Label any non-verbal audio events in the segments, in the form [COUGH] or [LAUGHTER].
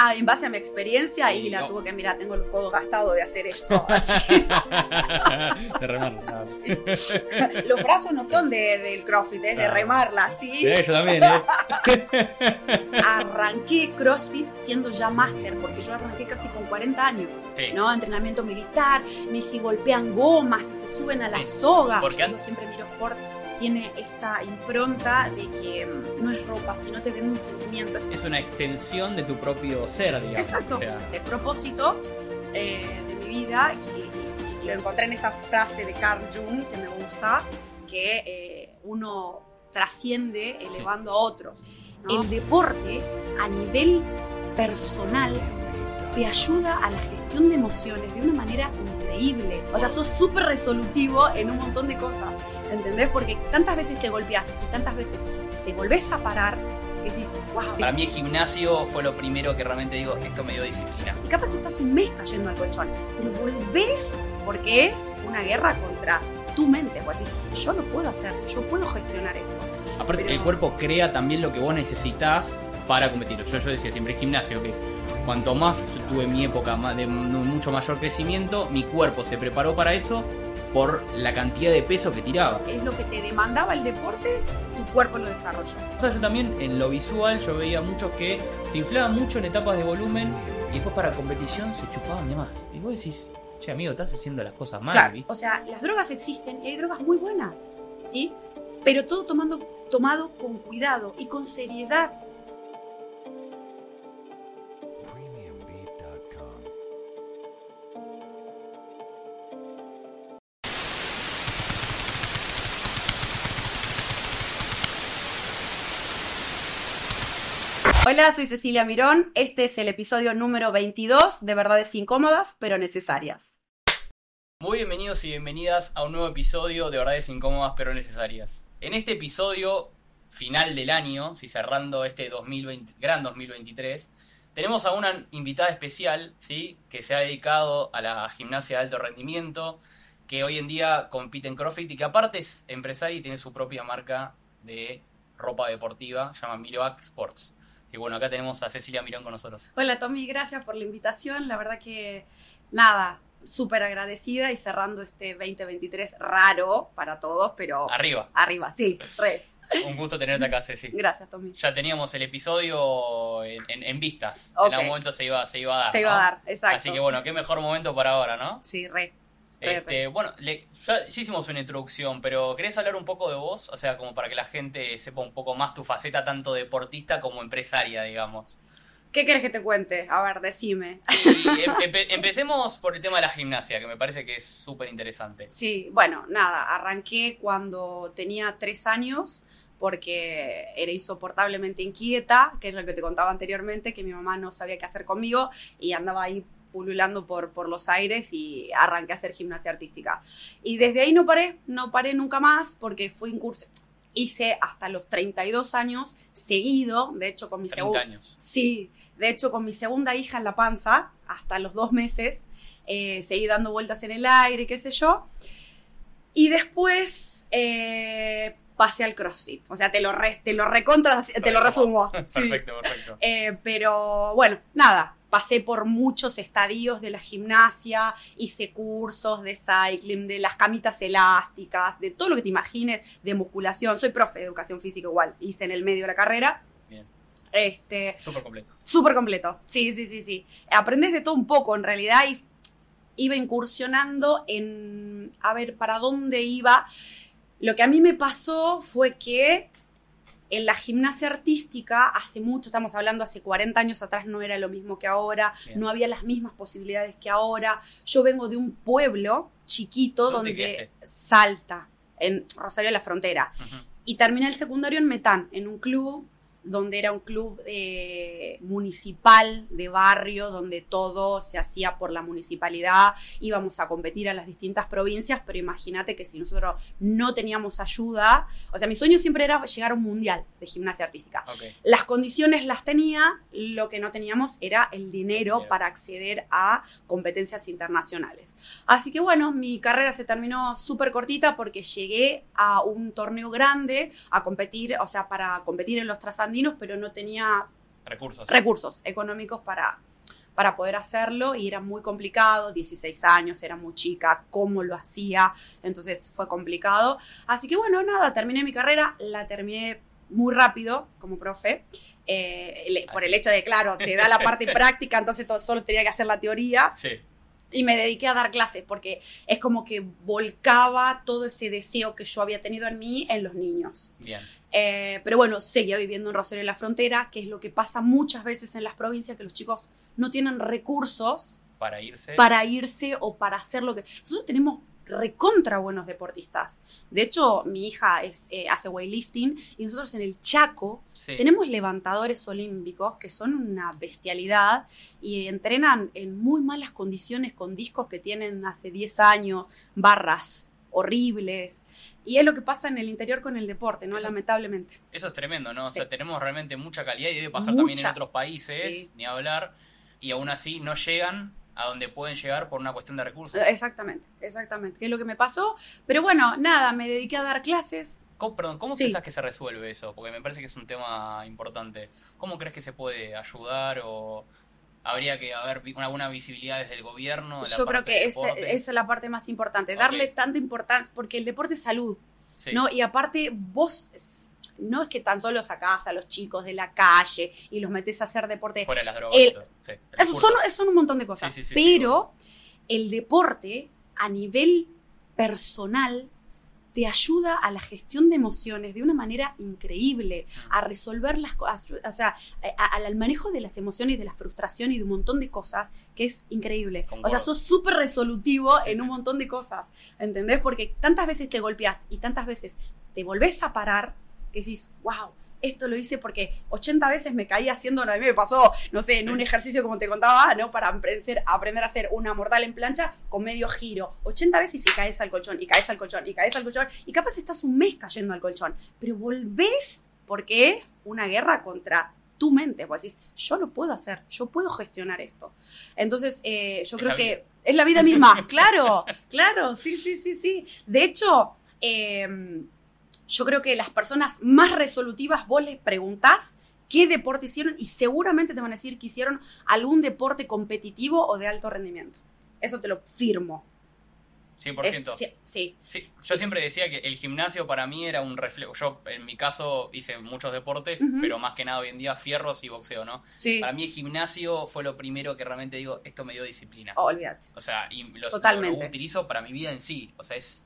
Ah, en base a mi experiencia y la no. tuve que mirar, tengo los codos gastados de hacer esto. así. [LAUGHS] de remar. nada. los brazos no son de, del CrossFit, es de remarla, ¿sí? Sí, yo también, ¿eh? [LAUGHS] [LAUGHS] Arranqué CrossFit siendo ya máster, porque yo arranqué casi con 40 años, Sí. ¿no? Entrenamiento militar, me si golpean gomas y se suben a la soga. porque Yo siempre miro sport tiene esta impronta de que mm, no es ropa, sino te vende un sentimiento. Es una extensión de tu propio ser, digamos. Exacto. O sea, de propósito eh, de mi vida, que lo encontré en esta frase de Carl Jung que me gusta, que eh, uno trasciende elevando a otros. El deporte a nivel personal te ayuda a la gestión de emociones de una manera increíble. O sea, sos súper resolutivo en un montón de cosas, ¿entendés? Porque tantas veces te golpeas y tantas veces te volvés a parar que decís, wow. para mí el gimnasio fue lo primero que realmente digo, esto me dio disciplina. Y capaz estás un mes cayendo al colchón, pero volvés porque es una guerra contra tu mente. Pues decís, yo lo puedo hacer, yo puedo gestionar esto. Aparte, Pero- el cuerpo crea también lo que vos necesitas para competir. Yo, yo decía siempre, el gimnasio, que cuanto más yo tuve mi época de mucho mayor crecimiento, mi cuerpo se preparó para eso por la cantidad de peso que tiraba. Es lo que te demandaba el deporte, tu cuerpo lo desarrolló. O sea, yo también en lo visual yo veía muchos que se inflaban mucho en etapas de volumen y después para competición se chupaban de más. Y vos decís, che amigo, estás haciendo las cosas mal, o sea, las drogas existen y hay drogas muy buenas, ¿sí? Pero todo tomando, tomado con cuidado y con seriedad. Hola, soy Cecilia Mirón. Este es el episodio número 22 de Verdades Incómodas, pero Necesarias. Muy bienvenidos y bienvenidas a un nuevo episodio de Verdades Incómodas pero Necesarias. En este episodio final del año, si cerrando este 2020, gran 2023, tenemos a una invitada especial, ¿sí? Que se ha dedicado a la gimnasia de alto rendimiento, que hoy en día compite en CrossFit y que aparte es empresaria y tiene su propia marca de ropa deportiva, se llama Miroac Sports. Y bueno, acá tenemos a Cecilia Mirón con nosotros. Hola Tommy, gracias por la invitación. La verdad que nada, súper agradecida y cerrando este 2023 raro para todos, pero Arriba. arriba, sí, re. [LAUGHS] Un gusto tenerte acá, Ceci. Gracias Tommy. ya teníamos el episodio en, en- en vistas. En algún momento se iba, se iba a dar. Se iba ¿no? a dar, exacto. Así que bueno, qué mejor momento para ahora, ¿no? Sí, re. Este, bueno, le- ya, ya hicimos una introducción, pero ¿querés hablar un poco de vos? O sea, como para que la gente sepa un poco más tu faceta tanto deportista como empresaria, digamos. ¿Qué querés que te cuente? A ver, decime. Y em- empe- empecemos por el tema de la gimnasia, que me parece que es súper interesante. Sí, bueno, nada, arranqué cuando tenía tres años porque era insoportablemente inquieta, que es lo que te contaba anteriormente, que mi mamá no sabía qué hacer conmigo y andaba ahí pululando por, por los aires y arranqué a hacer gimnasia artística. Y desde ahí no paré, no paré nunca más porque fui incurso. Hice hasta los 32 años seguido, de hecho con mi 30 segundo... años. Sí, de hecho con mi segunda hija en la panza, hasta los dos meses, eh, seguí dando vueltas en el aire, qué sé yo. Y después eh, pasé al CrossFit. O sea, te lo, re- te lo recontra, te lo resumo. Sí. [LAUGHS] Perfecto, perfecto. Eh, pero bueno, nada, pasé por muchos estadios de la gimnasia, hice cursos de cycling, de las camitas elásticas, de todo lo que te imagines, de musculación. Soy profe de educación física igual, hice en el medio de la carrera. Bien. Este, Súper completo. Súper completo. Sí, sí, sí, sí. Aprendes de todo un poco, en realidad, y iba incursionando en a ver para dónde iba. Lo que a mí me pasó fue que en la gimnasia artística, hace mucho, estamos hablando hace 40 años atrás, no era lo mismo que ahora, Bien. no había las mismas posibilidades que ahora. Yo vengo de un pueblo chiquito ¿Dónde donde? Salta, en Rosario de la Frontera. Y terminé el secundario en Metán, en un club donde era un club eh, municipal, de barrio, donde todo se hacía por la municipalidad, íbamos a competir a las distintas provincias, pero imagínate que si nosotros no teníamos ayuda, o sea, mi sueño siempre era llegar a un mundial de gimnasia artística. Las condiciones las tenía, lo que no teníamos era el dinero para acceder a competencias internacionales. Así que bueno, mi carrera se terminó súper cortita porque llegué a un torneo grande a competir, o sea, para competir en los pero no tenía Recursos. recursos económicos para, para poder hacerlo y era muy complicado, 16 años, era muy chica, cómo lo hacía, entonces fue complicado. Así que bueno, nada, terminé mi carrera, la terminé muy rápido como profe, eh, por el hecho de, claro, te da la parte [LAUGHS] práctica, entonces todo, solo tenía que hacer la teoría Sí. Y me dediqué a dar clases porque es como que volcaba todo ese deseo que yo había tenido en mí en los niños. Bien. Eh, pero bueno, seguía viviendo en Rosario de la Frontera, que es lo que pasa muchas veces en las provincias, que los chicos no tienen recursos Para irse. para irse o para hacer lo que... Nosotros tenemos recontra buenos deportistas. De hecho, mi hija es, eh, hace weightlifting y nosotros en el Chaco Sí. tenemos levantadores olímpicos que son una bestialidad y entrenan en muy malas condiciones con discos que tienen hace 10 años, barras horribles. Y es lo que pasa en el interior con el deporte, ¿no? Eso Lamentablemente. Eso es tremendo, ¿no? O sea, tenemos realmente mucha calidad y debe pasar también en otros países, Sí. ni hablar, y aún así no llegan a donde pueden llegar por una cuestión de recursos. Exactamente, exactamente. Que es lo que me pasó. Pero bueno, nada, me dediqué a dar clases. ¿Cómo, perdón, ¿cómo Sí. pensás que se resuelve eso? Porque me parece que es un tema importante. ¿Cómo crees que se puede ayudar o habría que haber alguna visibilidad desde el gobierno? Yo creo que esa es la parte más importante. Darle tanta importancia, porque el deporte es salud. Sí. ¿no? Y aparte, vos no es que tan solo sacás a los chicos de la calle y los metés a hacer deporte. Fuera de las drogas. el-. Sí, el son, son un montón de cosas. Sí, sí, sí, pero el deporte, a nivel personal, te ayuda a la gestión de emociones de una manera increíble, Mm. a resolver las cosas, o sea, a- a- al manejo de las emociones, de la frustración y de un montón de cosas que es increíble. O sea, sos súper resolutivo Sí, en sí. un montón de cosas, ¿entendés? Porque tantas veces te golpeas y tantas veces te volvés a parar que decís, wow, esto lo hice porque 80 veces me caí haciendo, a mí me pasó, no sé, en un ejercicio como te contaba, ¿no? Para aprender, aprender a hacer una mortal en plancha con medio giro. 80 veces y caes al colchón, y caes al colchón, y caes al colchón, y capaz estás un mes cayendo al colchón, pero volvés porque es una guerra contra tu mente, pues decís, yo lo puedo hacer, yo puedo gestionar esto. Entonces, eh, yo Es creo que es la vida misma, [LAUGHS] claro, claro, sí, sí, sí, sí. De hecho, eh, yo creo que las personas más resolutivas vos les preguntás qué deporte hicieron y seguramente te van a decir que hicieron algún deporte competitivo o de alto rendimiento. Eso te lo firmo. 100%. Es- sí, sí. Sí, yo siempre decía que el gimnasio para mí era un reflejo. Yo, en mi caso, hice muchos deportes, pero más que nada hoy en día fierros y boxeo, ¿no? Sí. Para mí el gimnasio fue lo primero que realmente digo, esto me dio disciplina. Oh, olvídate. O sea, y los, Totalmente. lo utilizo para mi vida en sí. O sea, es...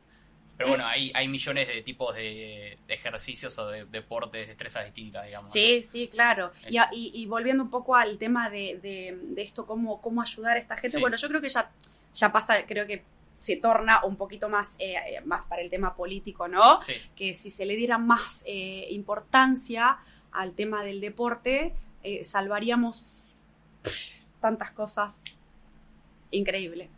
Pero bueno, hay, hay millones de tipos de, de ejercicios o de deportes, destrezas distintas, digamos. ¿no? Sí, sí, claro. Y, volviendo un poco al tema de, de- de esto, cómo, cómo ayudar a esta gente, Sí. bueno, yo creo que ya, ya pasa, creo que se torna un poquito más, eh, eh, más para el tema político, ¿no? Sí, Que si se le diera más eh, importancia al tema del deporte, eh, salvaríamos pff, tantas cosas. Increíble.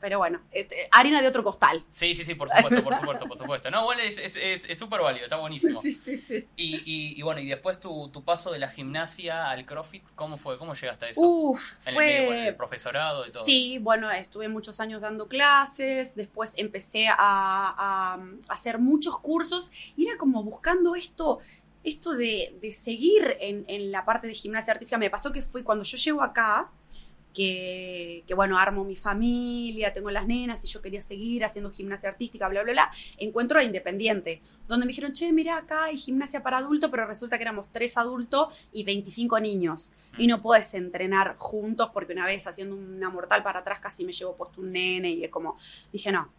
Pero bueno, este, harina de otro costal. sí, sí, sí, por supuesto, por supuesto, por supuesto. No, bueno, es súper es, es súper válido, está buenísimo. Sí, sí, sí. Y, y, y bueno, y después tu, tu paso de la gimnasia al CrossFit, ¿cómo fue? ¿Cómo llegaste a eso? Uf, en el medio fue... el profesorado y todo. Sí, bueno, estuve muchos años dando clases, después empecé a, a- a hacer muchos cursos y era como buscando esto, esto de, de seguir en, en la parte de gimnasia artística. Me pasó que fue cuando yo llego acá, que, que, bueno, armo mi familia, tengo las nenas y yo quería seguir haciendo gimnasia artística, bla, bla, bla, encuentro a Independiente, donde me dijeron, che, mira, acá hay gimnasia para adultos, pero resulta que éramos tres adultos y 25 niños. Y no puedes entrenar juntos porque una vez haciendo una mortal para atrás casi me llevo puesto un nene y es como, dije, no,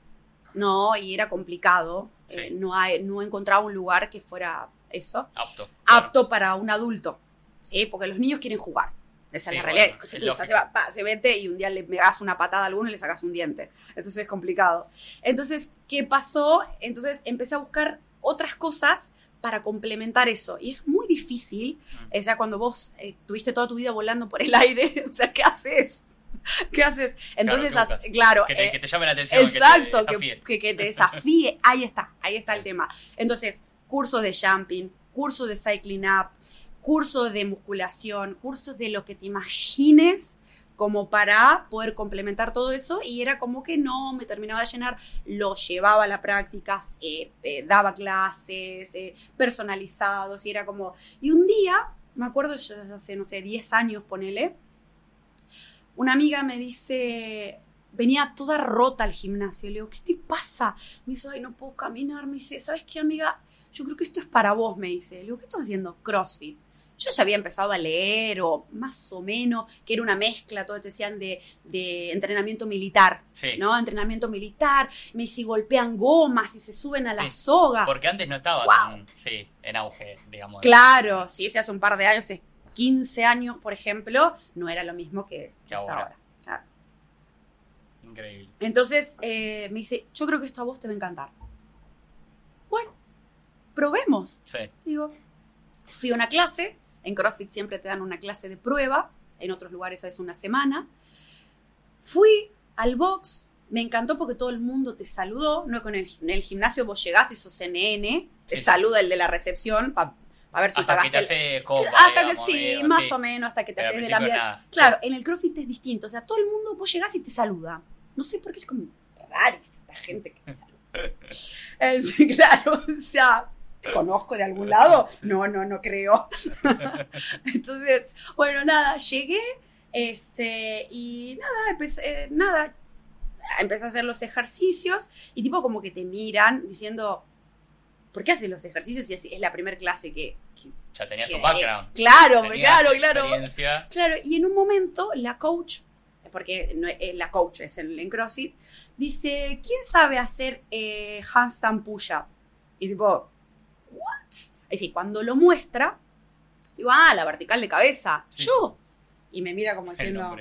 no, y era complicado, Sí. eh, no, hay, no encontraba un lugar que fuera eso, Apto. apto para un adulto, ¿sí? Porque los niños quieren jugar. Esa Sí, es la realidad. bueno, se, es cruza, lógico. se, va, pa, se vete y un día le pegas una patada a alguno y le sacas un diente. Entonces es complicado. Entonces, ¿qué pasó? Entonces empecé a buscar otras cosas para complementar eso. Y es muy difícil, o sea, cuando vos eh, tuviste toda tu vida volando por el [LAUGHS] aire, o sea, ¿qué haces? ¿Qué haces? Entonces, ¿qué as- buscas? claro, Que te, eh, que te llame la atención. Exacto, que te que, desafíe. que, que te [LAUGHS] desafíe. Ahí está, ahí está el tema. Entonces, curso de jumping, curso de cycling up, curso de musculación, cursos de lo que te imagines como para poder complementar todo eso y era como que no me terminaba de llenar, lo llevaba a la práctica, eh, eh, daba clases eh, personalizados y era como... Y un día me acuerdo yo hace, no sé, 10 años, ponele, una amiga me dice, venía toda rota al gimnasio. Le digo, ¿qué te pasa? Me dice, ay, no puedo caminar. Me dice, ¿sabes qué, amiga? Yo creo que esto es para vos, me dice. Le digo, ¿qué estás haciendo? CrossFit. Yo ya había empezado a leer, o más o menos, que era una mezcla, todos decían, de, de entrenamiento militar. Sí. ¿No? Entrenamiento militar. Me dice, golpean gomas y se suben a la soga. Porque antes no estaba Wow. tan, sí, en auge, digamos. Claro, sí, ese hace un par de años, hace 15 años, por ejemplo, no era lo mismo que, es ahora. ahora. Claro. Increíble. Entonces eh, me dice, yo creo que esto a vos te va a encantar. Bueno, probemos. Sí. Digo, fui a una clase, en CrossFit siempre te dan una clase de prueba, en otros lugares es una semana. Fui al box, me encantó porque todo el mundo te saludó, no con el, en el gimnasio vos llegás y sos NN, te Sí, saluda el de la recepción para ver si Hasta que te el- haces copa, hasta digamos, que sí, más sí. o menos, hasta que te haces ambiente. nada. Claro, en el CrossFit es distinto. O sea, todo el mundo, vos llegás y te saluda. No sé por qué es como raris esta gente que te saluda. [LAUGHS] Eh, [LAUGHS] claro, o sea, ¿te conozco de algún [LAUGHS] lado? No, no, no creo. [LAUGHS] Entonces, bueno, nada, llegué, este, y nada, empecé, eh, nada, empecé a hacer los ejercicios y tipo como que te miran diciendo, ¿por qué haces los ejercicios si es, es la primera clase que, que Ya tenías que- un background. Claro, claro, claro. Claro, y en un momento la coach, porque no, eh, la coach es en, en CrossFit, dice, ¿quién sabe hacer eh, handstand push-up? Y tipo, ¿what? Y sí, cuando lo muestra, digo, ah, la vertical de cabeza, Sí. yo. Y me mira como [LAUGHS] diciendo.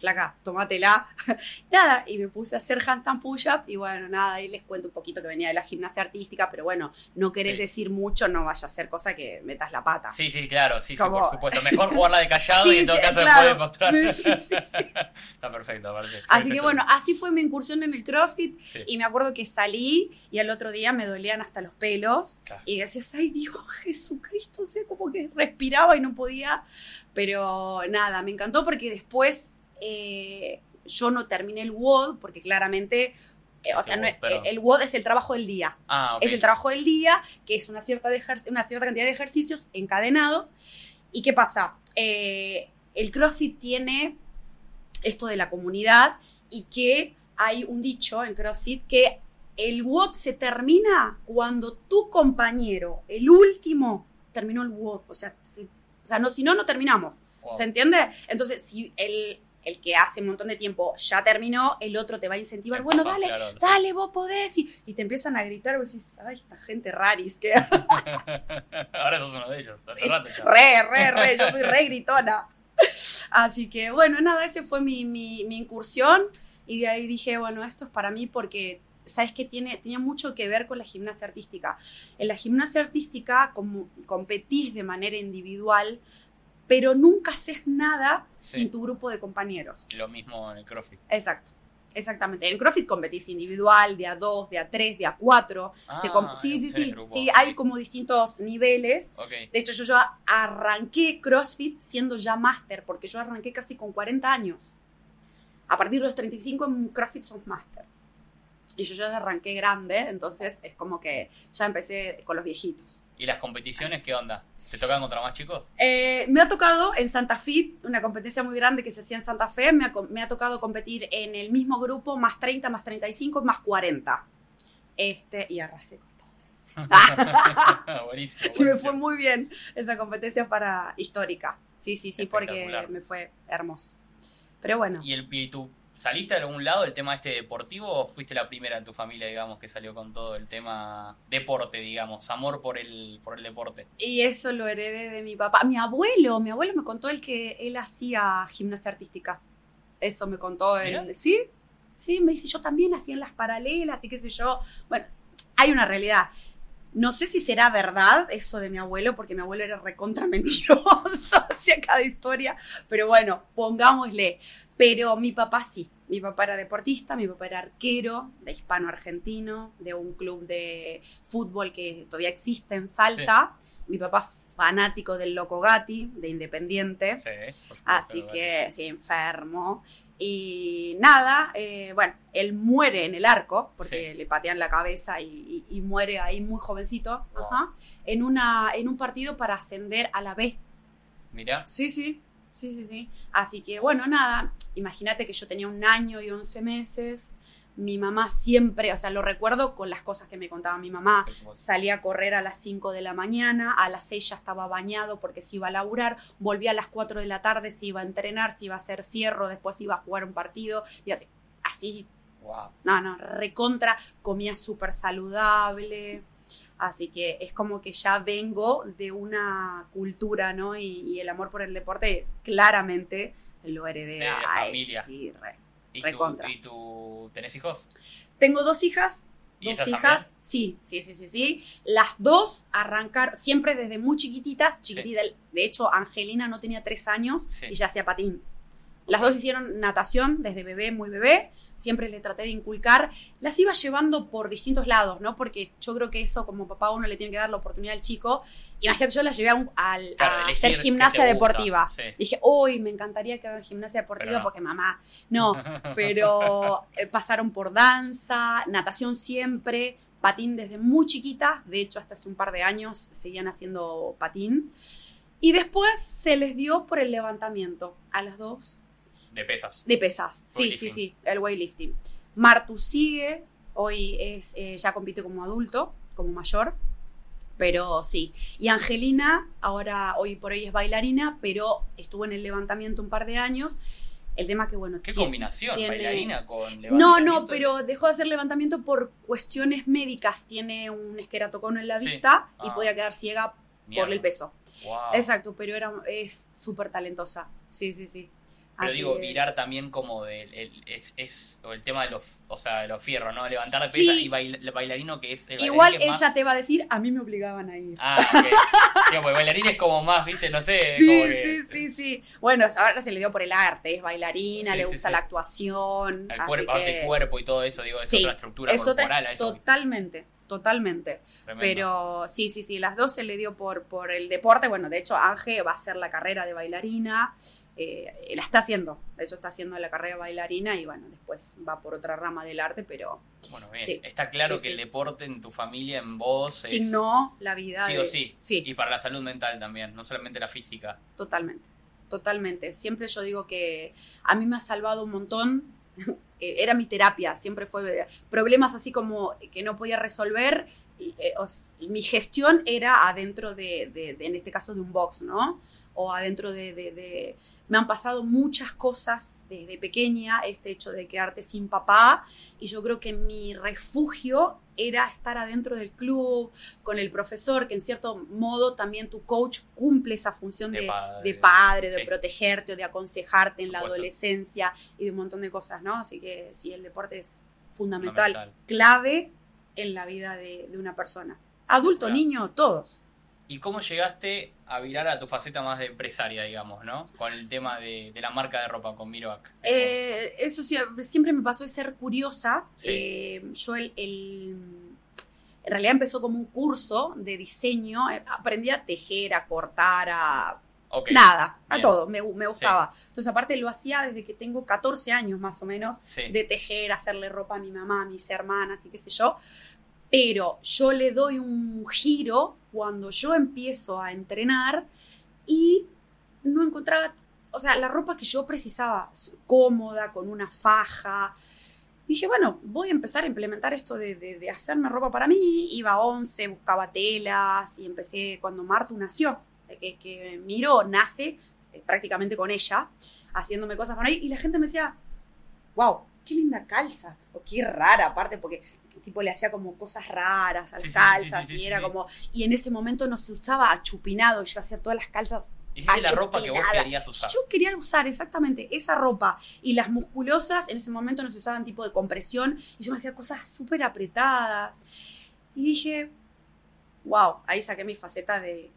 Flaca, tomátela. [LAUGHS] nada, y me puse a hacer handstand push-up y bueno, nada, ahí les cuento un poquito que venía de la gimnasia artística, pero bueno, no querés Sí. decir mucho, no vaya a ser cosa que metas la pata. Sí, sí, claro, sí, sí, por supuesto. Mejor jugarla de callado [LAUGHS] Sí, y en todo sí, caso claro. mostrar. [LAUGHS] Está perfecto, aparte. Así Sí, que bueno, así fue mi incursión en el CrossFit y me acuerdo que salí y al otro día me dolían hasta los pelos Claro. y decías, ay Dios, Jesucristo, o sea, como que respiraba y no podía, pero nada, me encantó porque después eh, yo no terminé el WOD porque claramente, eh, o sea, no perdón. el, el WOD es el trabajo del día. Ah. Es el trabajo del día, que es una cierta, de una cierta cantidad de ejercicios encadenados. ¿Y qué pasa? Eh, el CrossFit tiene esto de la comunidad y que hay un dicho en CrossFit que el WOD se termina cuando tu compañero, el último, terminó el WOD. O sea, si, o sea no, si no, no terminamos. Wow. ¿Se entiende? Entonces, si el, el que hace un montón de tiempo ya terminó, el otro te va a incentivar, bueno, dale, claro, dale, vos podés. Y, y te empiezan a gritar, vos decís, ay, esta gente raris, que [LAUGHS] Ahora sos uno de ellos, hace Sí. rato ya. re, re, re, yo soy re gritona. [LAUGHS] Así que, bueno, nada, ese fue mi, mi, mi incursión. Y de ahí dije, bueno, esto es para mí porque, ¿sabes qué? Tiene, tenía mucho que ver con la gimnasia artística. En la gimnasia artística como, competís de manera individual, pero nunca haces nada Sí. sin tu grupo de compañeros. Lo mismo en el CrossFit. Exacto. Exactamente. En CrossFit competís individual, de a dos, de a tres, de a cuatro. Ah, Se sí, sí, sí. Sí, hay como distintos niveles. Ok. De hecho, yo arranqué CrossFit siendo ya máster, porque yo arranqué casi con 40 años. A partir de los 35 en CrossFit sos máster. Y yo ya arranqué grande, entonces es como que ya empecé con los viejitos. ¿Y las competiciones qué onda? ¿Te tocan contra más chicos? Eh, me ha tocado en Santa Fe, una competencia muy grande que se hacía en Santa Fe, me ha, me ha tocado competir en el mismo grupo, más 30, más 35, más 40. Este, y arrasé con todos. [LAUGHS] buenísimo. Sí, me buenísimo. fue muy bien esa competencia para histórica. Sí, sí, sí, porque me fue hermoso. Pero bueno, ¿Y, el, ¿Y saliste de algún lado del tema este deportivo o fuiste la primera en tu familia, digamos, que salió con todo el tema deporte, digamos, amor por el, por el deporte? y eso lo heredé de mi papá. Mi abuelo, mi abuelo me contó el que él hacía gimnasia artística. Eso me contó él. Sí, sí, me dice, yo también hacía en las paralelas y qué sé yo. Bueno, hay una realidad. No sé si será verdad eso de mi abuelo, porque mi abuelo era recontra [LAUGHS] mentiroso [LAUGHS] hacia cada historia, pero bueno, pongámosle. Pero mi papá sí, mi papá era deportista, mi papá era arquero de hispano-argentino, de un club de fútbol que todavía existe en Salta. Mi papá fanático del Loco Gatti, de Independiente. Sí, supuesto, Así que, sí, enfermo. Y nada, eh, bueno, él muere en el arco, porque Sí. le patean la cabeza y, y- y muere ahí muy jovencito, Wow. ajá, en, una, en un partido para ascender a la B. Mirá, Sí, sí, sí, sí, sí. Así que, bueno, nada, imagínate que yo tenía un año y once meses. Mi mamá siempre, o sea, lo recuerdo con las cosas que me contaba mi mamá. Salía a correr a las 5 de la mañana, a las 6 ya estaba bañado porque se iba a laburar, volvía a las 4 de la tarde, se iba a entrenar, se iba a hacer fierro, después iba a jugar un partido y así. Así, Wow. no, no, recontra, comía súper saludable. Así que es como que ya vengo de una cultura, ¿no? Y, y el amor por el deporte claramente lo heredé. De Ay, familia. sí, re. ¿Y tú, Recontra. ¿Y tú tenés hijos? Tengo dos hijas, ¿Y dos hijas. también? Sí, sí, sí, sí, sí. Las dos arrancaron siempre desde muy chiquititas. Chiquitita, de hecho, Angelina no tenía tres años Sí. y ya hacía patín. Las dos hicieron natación desde bebé, muy bebé. Siempre le traté de inculcar. Las iba llevando por distintos lados, ¿no? Porque yo creo que eso, como papá, uno le tiene que dar la oportunidad al chico. Imagínate, yo las llevé a, un- al- Claro, a elegir hacer gimnasia deportiva. sí. Dije, uy, me encantaría que hagan gimnasia deportiva no. porque mamá. No, [LAUGHS] pero eh, pasaron por danza, natación siempre, patín desde muy chiquita, de hecho hasta hace un par de años seguían haciendo patín. Y después se les dio por el levantamiento a las dos De pesas. de pesas. Sí, sí, sí, el weightlifting. Martu sigue, hoy es, eh, ya compite como adulto, como mayor, pero sí. Y Angelina, ahora hoy por hoy es bailarina, pero estuvo en el levantamiento un par de años. El tema que, bueno, ¿Qué tiene- combinación? tiene- ¿Bailarina con No, levantamiento? no, pero dejó de hacer levantamiento por cuestiones médicas. Tiene un esqueratocono en la Sí. vista y Ah. podía quedar ciega Mierda. por el peso. Wow. Exacto, pero era, es súper talentosa. Sí, sí, sí. Pero Así digo, que- virar también como del el, es, es o el tema de los, o sea, de los fierros, ¿no? Levantar de Sí. y bail- el bailarino que es el Igual es más- ella te va a decir, a mí me obligaban a ir. Ah, ok. [LAUGHS] Digo, pues bailarín es como más, viste, no sé, Sí, como que sí, sí, sí. Bueno, ahora se le dio por el arte, es bailarina, Sí, le gusta sí. la actuación. el cuerpo, que- el cuerpo y todo eso, digo, es otra estructura es otra- corporal a eso. totalmente, totalmente. Tremendo. Pero sí, sí, sí, las dos se le dio por, por el deporte. Bueno, de hecho, Ángel va a hacer la carrera de bailarina. eh, la está haciendo. De hecho, está haciendo la carrera de bailarina y bueno, después va por otra rama del arte, pero Bueno, bien. sí. Está claro Sí, que sí. el deporte en tu familia, en vos, es signó la vida. sí de- o sí. Sí, Y para la salud mental también, no solamente la física. totalmente. Totalmente. Siempre yo digo que a mí me ha salvado un montón. [LAUGHS] Eh, Era mi terapia, siempre fue problemas así como que no podía resolver. eh, mi gestión era adentro de, de- de, en este caso, de un box, ¿no? O adentro de, de- de- Me han pasado muchas cosas desde pequeña, este hecho de quedarte sin papá, y yo creo que mi refugio era estar adentro del club, con el profesor, que en cierto modo también tu coach cumple esa función De de, padre. de padre, de Sí. protegerte o de aconsejarte en la adolescencia y de un montón de cosas, ¿no? Así que sí, el deporte es fundamental, Fundamental. clave en la vida de, de una persona. Adulto, Claro. niño, todos. ¿Y cómo llegaste a virar a tu faceta más de empresaria, digamos, ¿no? Con el tema de, de la marca de ropa, con Miroac. Eh, eso sí, siempre me pasó de ser curiosa. Sí. Eh, yo el, el- En realidad empezó como un curso de diseño. eh, Aprendí a tejer, a cortar, a. Nada, a todo, me, me gustaba. Entonces, aparte, lo hacía desde que tengo 14 años más o menos, Sí. de tejer, hacerle ropa a mi mamá, a mis hermanas y qué sé yo. Pero yo le doy un giro cuando yo empiezo a entrenar y no encontraba, o sea, la ropa que yo precisaba, cómoda, con una faja. Dije, bueno, voy a empezar a implementar esto de, hacerme ropa para mí. Iba a 11, buscaba telas y empecé cuando Martu nació, que, que Miro nace eh, prácticamente con ella, haciéndome cosas por ahí. Y la gente me decía, wow, qué linda calza. O qué rara, aparte, porque tipo le hacía como cosas raras a las Sí, sí, sí, sí, calzas y era como. Y en ese momento no se usaba achupinado, yo hacía todas las calzas Hiciste la ropa que vos querías usar. yo quería usar exactamente esa ropa y las musculosas en ese momento no se usaban tipo de compresión y yo me hacía cosas súper apretadas. Y dije, wow, ahí saqué mi faceta de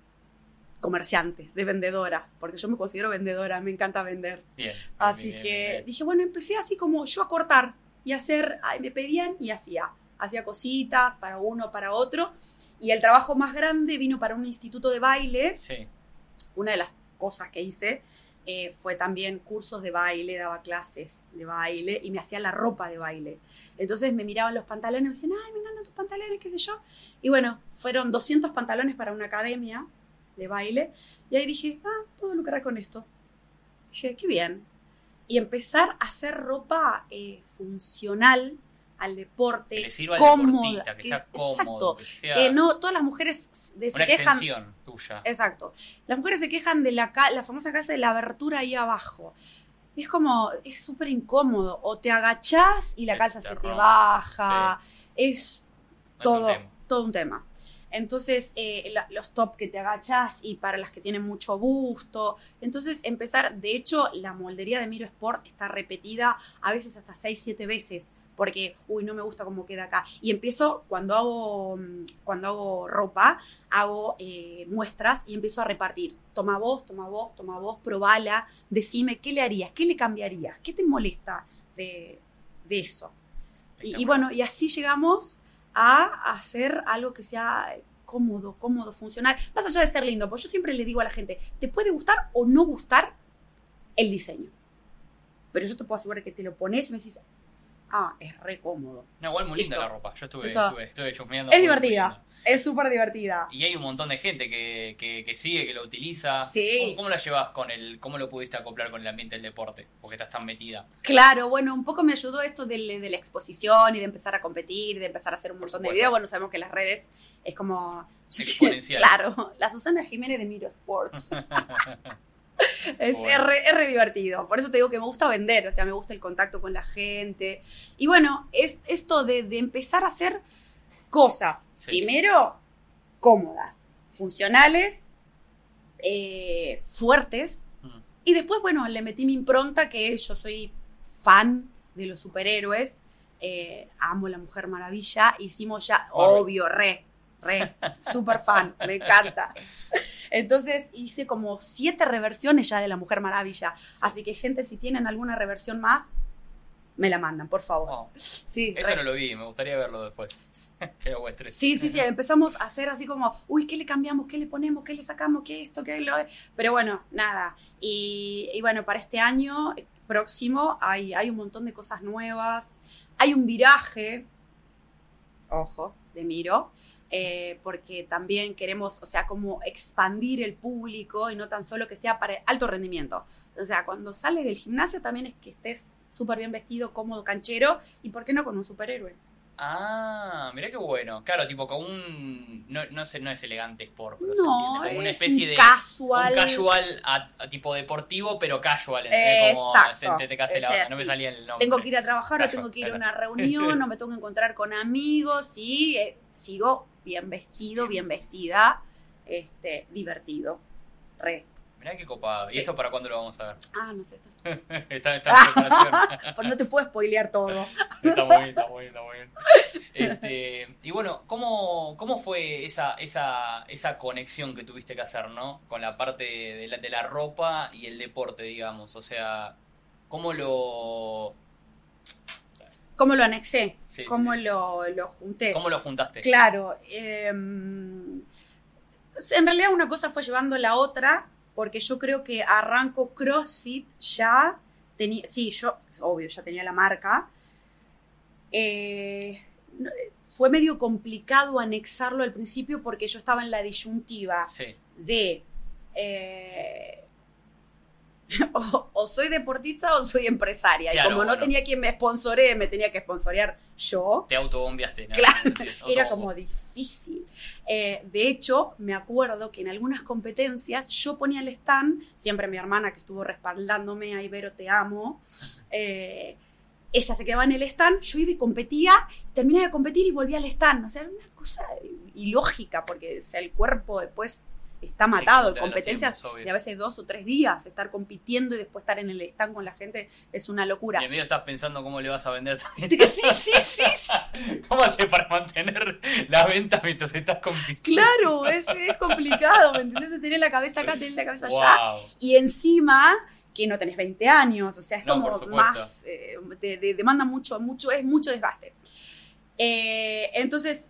comerciante, de vendedora, porque yo me considero vendedora, me encanta vender. Bien. Así bien, que bien, dije, bueno, empecé así como yo a cortar y hacer, ay, me pedían y hacía. Hacía cositas para uno, para otro. Y el trabajo más grande vino para un instituto de baile. Sí. Una de las cosas que hice eh, fue también cursos de baile, daba clases de baile y me hacía la ropa de baile. Entonces me miraban los pantalones y me decían, ay, me encantan tus pantalones, qué sé yo. Y bueno, fueron 200 pantalones para una academia de baile. Y ahí dije, ah, puedo lucrar con esto. Dije, qué bien. Y empezar a hacer ropa eh, funcional al deporte, Que le sirva al cómoda. deportista, que sea Eh, cómodo, Exacto. que sea Que no, todas las mujeres de- se una quejan. extensión tuya. Exacto. Las mujeres se quejan de la, la famosa casa de la abertura ahí abajo. Es como, es súper incómodo. O te agachás y la Se calza se te baja. Es No es un todo, tema. todo un tema. Entonces, eh, la- los top que te agachás y para las que tienen mucho busto. Entonces, empezar, de hecho, la moldería de Miro Sport está repetida a veces hasta 6, 7 veces. Porque, uy, no me gusta cómo queda acá. Y empiezo, cuando hago, mm, cuando hago ropa, hago eh, muestras y empiezo a repartir. Toma vos, toma vos, toma vos, probala, decime qué le harías, qué le cambiarías, qué te molesta de, de eso. Y, bueno, y así llegamos a hacer algo que sea cómodo, cómodo, funcional, más allá de ser lindo, porque yo siempre le digo a la gente, te puede gustar o no gustar el diseño, pero yo te puedo asegurar que te lo pones y me decís, ah, es re cómodo. No, igual muy linda la ropa. Yo estuve, Listo. estuve, estuve chusmeando. Es divertida. Es súper divertida. Y hay un montón de gente que, que, que sigue, que lo utiliza. Sí. ¿Cómo, cómo la llevas con el, cómo lo pudiste acoplar con el ambiente del deporte? Porque estás tan metida. Claro, bueno, un poco me ayudó esto de, la exposición y de empezar a competir, de empezar a hacer un Por montón de videos. Bueno, sabemos que las redes es como... [LAUGHS] Exponencial. claro, la Susana Jiménez de Miro Sports. [LAUGHS] Es, Bueno. es re, es re divertido. Por eso te digo que me gusta vender, o sea, me gusta el contacto con la gente. Y bueno, es esto de, de empezar a hacer cosas, Sí. primero, cómodas, funcionales, eh, fuertes. Mm. Y después, bueno, le metí mi impronta, que yo soy fan de los superhéroes. eh, amo la Mujer Maravilla. Hicimos ya, obvio, re, re, [LAUGHS] super fan, me encanta. Entonces hice como siete reversiones ya de la Mujer Maravilla. Así que, gente, si tienen alguna reversión más, me la mandan, por favor. Oh, Sí, eso re. no lo vi, me gustaría verlo después. que lo muestres. Sí, sí, sí, empezamos a hacer así como, uy, ¿qué le cambiamos? ¿Qué le ponemos? ¿Qué le sacamos? ¿Qué esto? ¿Qué lo...? Pero bueno, nada. Y, y bueno, para este año próximo hay, hay un montón de cosas nuevas. Hay un viraje, ojo, de Miro, eh, porque también queremos, o sea, como expandir el público y no tan solo que sea para alto rendimiento. O sea, cuando sales del gimnasio también es que estés súper bien vestido, cómodo, canchero, y por qué no con un superhéroe. Ah, mirá qué bueno. Claro, tipo con un. No, no, sé, no es elegante sport, pero No, se entiende. Como una es especie un de. casual. Un casual a, a tipo deportivo, pero casual. ¿entendés? Como Exacto. se te, te case la- Ese No me salía el nombre. Tengo que ir a trabajar o tengo que ir a una [LAUGHS] reunión o me tengo que encontrar con amigos y eh, sigo bien vestido, bien vestida, este, divertido. Re. Mirá qué copado. Sí. ¿Y eso para cuándo lo vamos a ver? Ah, no sé, esto es- [LAUGHS] está, está en preparación. [LAUGHS] pues no te puedo spoilear todo. Está muy bien, está muy bien, está muy bien. Este, y bueno, ¿cómo, cómo fue esa, esa, esa conexión que tuviste que hacer, ¿no? Con la parte de la, de la ropa y el deporte, digamos. O sea, ¿cómo lo, ¿Cómo lo anexé? Sí, ¿Cómo sí. lo, lo junté? cómo lo juntaste? Claro. eh, en realidad una cosa fue llevando la otra, porque yo creo que arranco CrossFit ya tenía, sí, yo, obvio, ya tenía la marca. Eh, fue medio complicado anexarlo al principio porque yo estaba en la disyuntiva Sí, de eh, o, soy deportista o soy empresaria. Claro, y como no bueno. tenía quien me sponsoree, me tenía que sponsorear yo. te autobombiaste, ¿no? Claro, [LAUGHS] Era como difícil. Eh, de hecho, me acuerdo que en algunas competencias yo ponía el stand, siempre mi hermana que estuvo respaldándome, ay Vero, te amo, eh, ella se quedaba en el stand, yo iba y competía, terminaba de competir y volvía al stand. O sea, era una cosa ilógica, porque o sea, el cuerpo después está matado. competencias tiempos, de a veces dos o tres días, estar compitiendo y después estar en el stand con la gente es una locura. Y en medio estás pensando cómo le vas a vender también. Sí, sí, sí, sí, [LAUGHS] ¿Cómo haces para mantener la venta mientras estás compitiendo? Claro, es, es complicado, ¿me entendés? Tener la cabeza acá, tener la cabeza allá. Y encima que no tenés 20 años, o sea, es No, como más, eh, te, te demanda mucho, mucho, es mucho desgaste. Eh, entonces,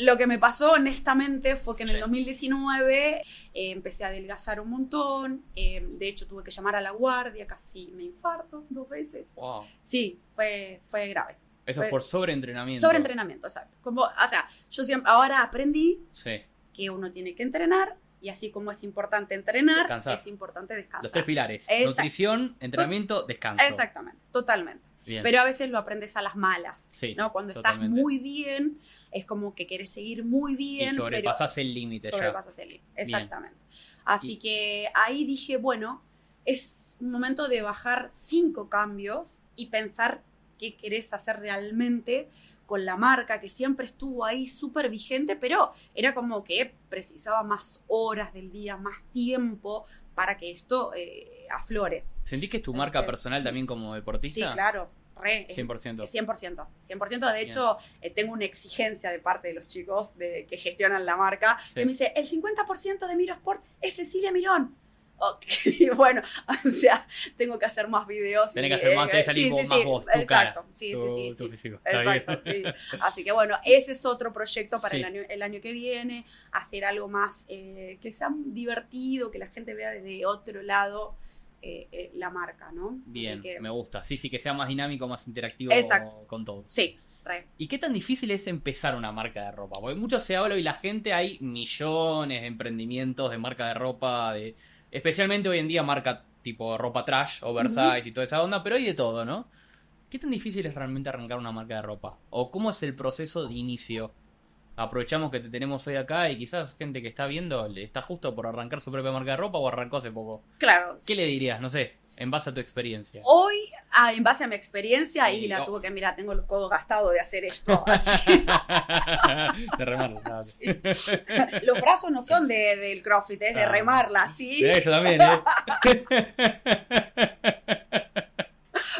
lo que me pasó honestamente fue que en Sí. el 2019 eh, empecé a adelgazar un montón. eh, de hecho, tuve que llamar a la guardia, casi me infarto dos veces. Wow. Sí, fue, fue grave. Eso Fue- es por sobreentrenamiento. Sobreentrenamiento, exacto. Como, o sea, yo siempre, ahora aprendí Sí. que uno tiene que entrenar y así como es importante entrenar, Descansar. es importante descansar. Los tres pilares. Exacto. Nutrición, entrenamiento, descanso. Exactamente, totalmente. Bien. Pero a veces lo aprendes a las malas. sí. ¿no? Cuando totalmente. estás muy bien, es como que quieres seguir muy bien. y sobrepasas el límite pero ya. sobrepasas el límite. Exactamente. Así que ahí dije, bueno, es momento de bajar cinco cambios y pensar qué querés hacer realmente con la marca que siempre estuvo ahí súper vigente, pero era como que precisaba más horas del día, más tiempo para que esto eh, aflore. ¿Sentís que es tu marca Este, personal también como Sí, deportista? claro. Re, es- 100%. 100%. 100%. De hecho, eh, tengo una exigencia de parte de los chicos de, que gestionan la marca Sí. que me dice, el 50% de Miro Sport es Cecilia Mirón. Ok, [LAUGHS] bueno, o sea, tengo que hacer más videos. Tenés y, que hacer más, eh, salir sí, sí, más sí, vos, tu Exacto, cara, sí, tu, sí, tu físico. Exacto. [LAUGHS] Así que bueno, ese es otro proyecto para el, año, el año que viene, hacer algo más eh, que sea divertido, que la gente vea desde otro lado eh, eh, la marca, ¿no? Bien, que- me gusta. Sí, sí, que sea más dinámico, más interactivo Exacto. con todo. Sí, re. ¿Y qué tan difícil es empezar una marca de ropa? Porque mucho se habla y la gente, hay millones de emprendimientos de marca de ropa, de especialmente hoy en día marca tipo ropa trash, oversize y toda esa onda, pero hay de todo, ¿no? ¿Qué tan difícil es realmente arrancar una marca de ropa? ¿O cómo es el proceso de inicio? Aprovechamos que te tenemos hoy acá y quizás gente que está viendo le está justo por arrancar su propia marca de ropa o arrancó hace poco. Claro. ¿Qué le dirías? No sé, en base a tu experiencia. Hoy, ah, en base a mi experiencia, Sí, y la no. tuve que mirar, tengo los codos gastados de hacer esto. [LAUGHS] así. [LAUGHS] de remarlo, dale. [LAUGHS] los brazos no son de, del CrossFit, es de Ah. remarla, ¿sí? Sí, yo también, ¿eh?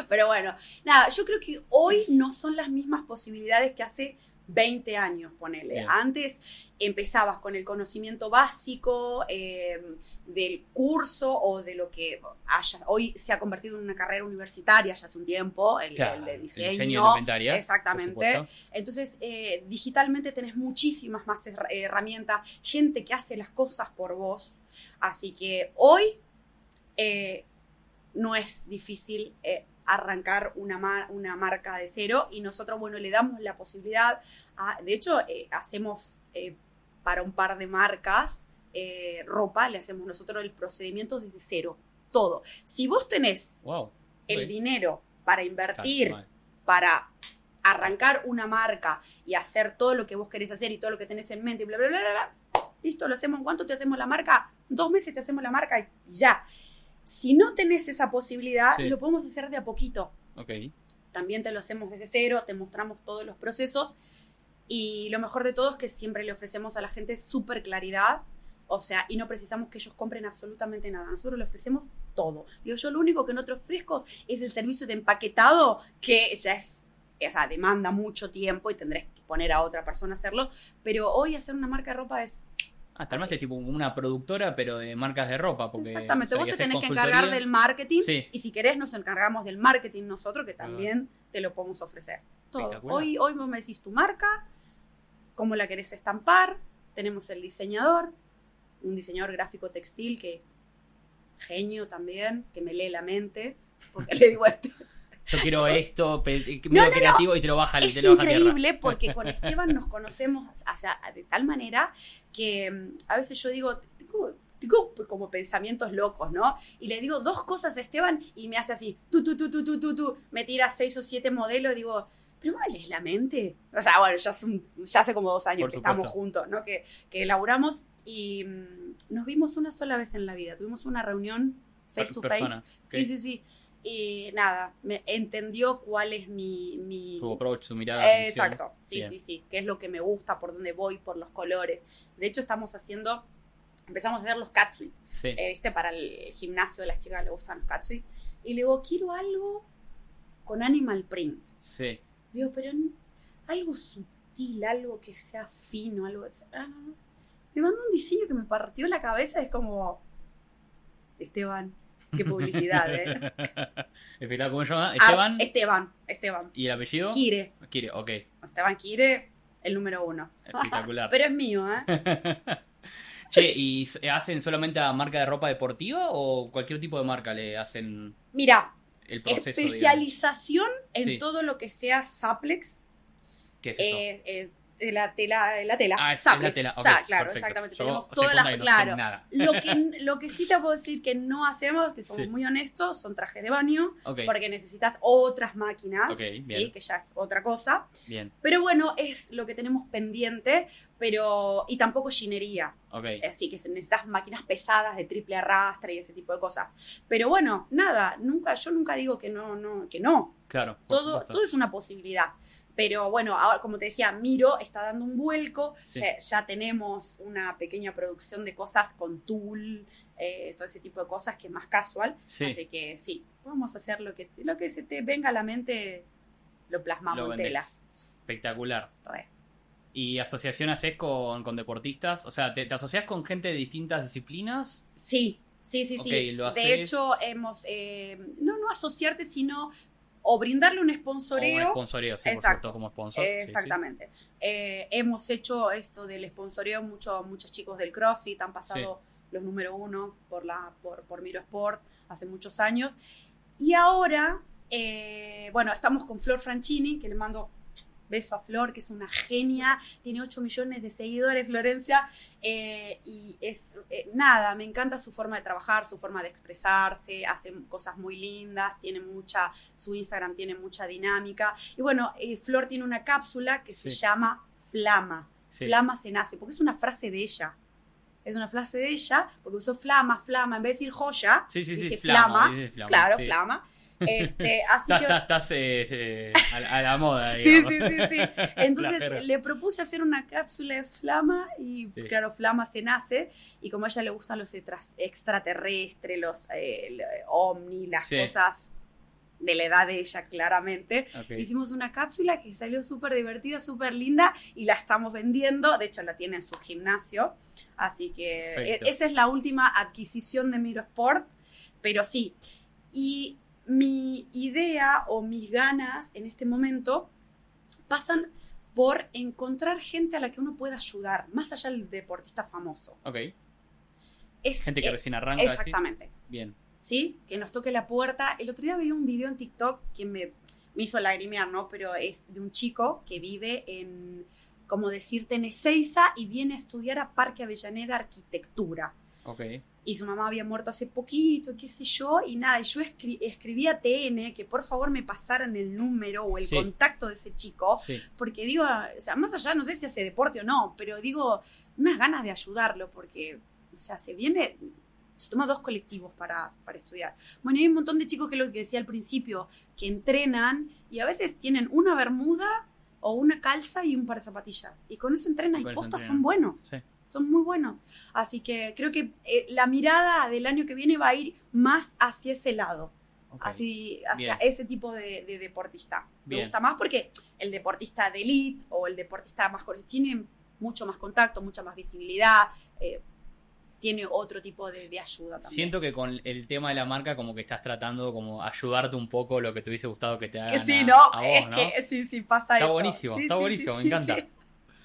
Pero bueno, nada, yo creo que hoy no son las mismas posibilidades que hace 20 años, ponele. Bien. Antes empezabas con el conocimiento básico eh, del curso o de lo que haya. Hoy se ha convertido en una carrera universitaria ya hace un tiempo, el, Claro, el de el diseño. diseño Exactamente. Entonces, eh, digitalmente tenés muchísimas más her- herramientas, gente que hace las cosas por vos. Así que hoy eh, no es difícil arrancar una, mar- una marca de cero y nosotros, bueno, le damos la posibilidad, a- de hecho, eh, hacemos eh, para un par de marcas eh, ropa, le hacemos nosotros el procedimiento desde cero, todo. Si vos tenés Wow. el dinero para invertir para arrancar una marca y hacer todo lo que vos querés hacer y todo lo que tenés en mente y bla, bla, bla, bla, listo, lo hacemos. ¿En cuánto te hacemos la marca? Dos meses te hacemos la marca y ya. Si no tenés esa posibilidad, Sí. lo podemos hacer de a poquito. Ok. También te lo hacemos desde cero, te mostramos todos los procesos y lo mejor de todo es que siempre le ofrecemos a la gente súper claridad. O sea, y no precisamos que ellos compren absolutamente nada. Nosotros le ofrecemos todo. Digo, yo lo único que no te ofrezco es el servicio de empaquetado, que ya es, o sea, demanda mucho tiempo y tendrés que poner a otra persona a hacerlo. Pero hoy hacer una marca de ropa es Ah, tal vez es tipo una productora, pero de marcas de ropa. Porque, Exactamente, o sea, vos te tenés que encargar del marketing Sí. y si querés nos encargamos del marketing nosotros que también te lo podemos ofrecer. Todo. Hoy, hoy vos me decís tu marca, cómo la querés estampar, tenemos el diseñador, un diseñador gráfico textil que genio también, que me lee la mente, porque le digo este, [LAUGHS] Yo quiero esto, No, medio no, no. creativo y te lo baja Es te lo baja a tierra. increíble porque con [LAUGHS] Esteban nos conocemos o sea, de tal manera que mm, a veces yo digo, tengo, tengo como pensamientos locos, ¿no? Y le digo dos cosas a Esteban y me hace así, tú, tú, tú, tú, tú, tú, tú, me tira seis o siete modelos y digo, pero ¿cuál es la mente? O sea, bueno, ya hace, un- ya hace como dos años que estamos juntos, ¿no? Que, que elaboramos y mm, nos vimos una sola vez en la vida, tuvimos una reunión face to face. Persona. Sí, sí, sí. Y nada, me entendió cuál es mi, mi, Tu approach, tu mirada. eh. Exacto, sí, Bien. sí, sí, que es lo que me gusta, por dónde voy, por los colores. De hecho, estamos haciendo, empezamos a hacer los catsuit, Sí. eh, ¿viste? Para el gimnasio de las chicas le gustan los catsuit. Y le digo, quiero algo con animal print. sí. Digo, pero algo sutil, algo que sea fino, algo ah, no, no. Me mandó un diseño que me partió la cabeza, es como... Esteban, [LAUGHS] qué publicidad, ¿eh? [LAUGHS] Espera, ¿cómo se llama? Ar- Esteban. Esteban, Esteban. ¿Y el apellido? Kire. Kire, ok. Esteban Kire, El número uno. Espectacular. [LAUGHS] Pero es mío, ¿eh? Che, ¿y hacen solamente a marca de ropa deportiva o cualquier tipo de marca le hacen Mira, el proceso? digamos? especialización en Sí. todo lo que sea Saplex, ¿Qué es eso? eh, eh, la tela, la tela. ah, es, la tela. ok, sa- claro, perfecto. exactamente. Yo Tenemos todas las, no claro. Lo [LAUGHS] que, lo que sí te puedo decir que no hacemos, que somos Sí. muy honestos, son trajes de baño, porque necesitas otras máquinas. ¿sí? que ya es otra cosa. bien. Pero bueno, es lo que tenemos pendiente, pero y tampoco ginería. Así que se- necesitas máquinas pesadas de triple arrastre y ese tipo de cosas. Pero bueno, nada, nunca, yo nunca digo que no, no, que no. Claro. Todo, supuesto. todo es una posibilidad. Pero bueno, ahora como te decía, Miro está dando un vuelco. Sí. Ya, ya tenemos una pequeña producción de cosas con tul, eh, todo ese tipo de cosas que es más casual. Sí. Así que sí, podemos hacer lo que, lo que se te venga a la mente, lo plasmamos Lo en tela. Espectacular. Re. ¿Y asociación haces con, con deportistas? O sea, ¿te, te asocias con gente de distintas disciplinas? Sí, sí, sí, Ok, sí. lo haces- De hecho, hemos, eh, no, no asociarte, sino o brindarle un O sponsoreo. sponsoreo, sí, por Exacto. supuesto, como sponsor. sí, sí. Exactamente. Eh, hemos hecho esto del sponsoreo, muchos muchos chicos del CrossFit han pasado los número uno por, la, por, por Miro Sport hace muchos años. Y ahora, eh, bueno, estamos con Flor Franchini, que le mando beso a Flor, que es una genia, tiene 8 millones de seguidores, Florencia, eh, y es eh, nada, me encanta su forma de trabajar, su forma de expresarse, hace cosas muy lindas, tiene mucha, su Instagram tiene mucha dinámica, y bueno, eh, Flor tiene una cápsula que se llama Flama, Sí. Flama se nace, porque es una frase de ella. Es una frase de ella, porque usó flama, flama, en vez de decir joya, Sí, sí, sí, dice flama, flama, dice flama, claro, flama. Este, [LAUGHS] así Estás, que estás, estás, eh, eh, a, la- a la moda, Sí, sí, sí, sí. [LAUGHS] Entonces le propuse hacer una cápsula de Flama y Sí. claro, Flama se nace y como a ella le gustan los extraterrestres, los eh, el, eh, ovni, las Sí. cosas de la edad de ella claramente, Ok. hicimos una cápsula que salió súper divertida, súper linda y la estamos vendiendo, de hecho la tiene en su gimnasio, así que Perfecto. e- esa es la última adquisición de Miro Sport, pero sí, y mi idea o mis ganas en este momento pasan por encontrar gente a la que uno pueda ayudar, más allá del deportista famoso. Ok. Es, Gente que eh, recién arranca. Exactamente. Bien. ¿sí? Que nos toque la puerta. El otro día vi un video en TikTok que me, me hizo lagrimear, ¿no? Pero es de un chico que vive en, como decirte, en Ezeiza y viene a estudiar a Parque Avellaneda Arquitectura. Ok. Y su mamá había muerto hace poquito, y qué sé yo, y nada, y yo escri- escribí a TN que por favor me pasaran el número o el Sí. contacto de ese chico, Sí. porque digo, o sea, más allá, no sé si hace deporte o no, pero digo, unas ganas de ayudarlo, porque, o sea, se viene, se toma dos colectivos para, para estudiar. Bueno, y hay un montón de chicos que lo que decía al principio, que entrenan y a veces tienen una bermuda o una calza y un par de zapatillas. Y con eso entrenan y eso postas son buenos, Sí. Son muy buenos. Así que creo que eh, la mirada del año que viene va a ir más hacia ese lado así hacia Bien. ese tipo de, de deportista. Me gusta más porque el deportista de elite o el deportista más corto tiene mucho más contacto, mucha más visibilidad, eh, tiene otro tipo de, de ayuda también. Siento que con el tema de la marca como que estás tratando como ayudarte un poco lo que te hubiese gustado que te hagan que sí, a- ¿no? a vos, es ¿no? que sí, sí, pasa Está eso. buenísimo, Sí, está sí, buenísimo, me encanta.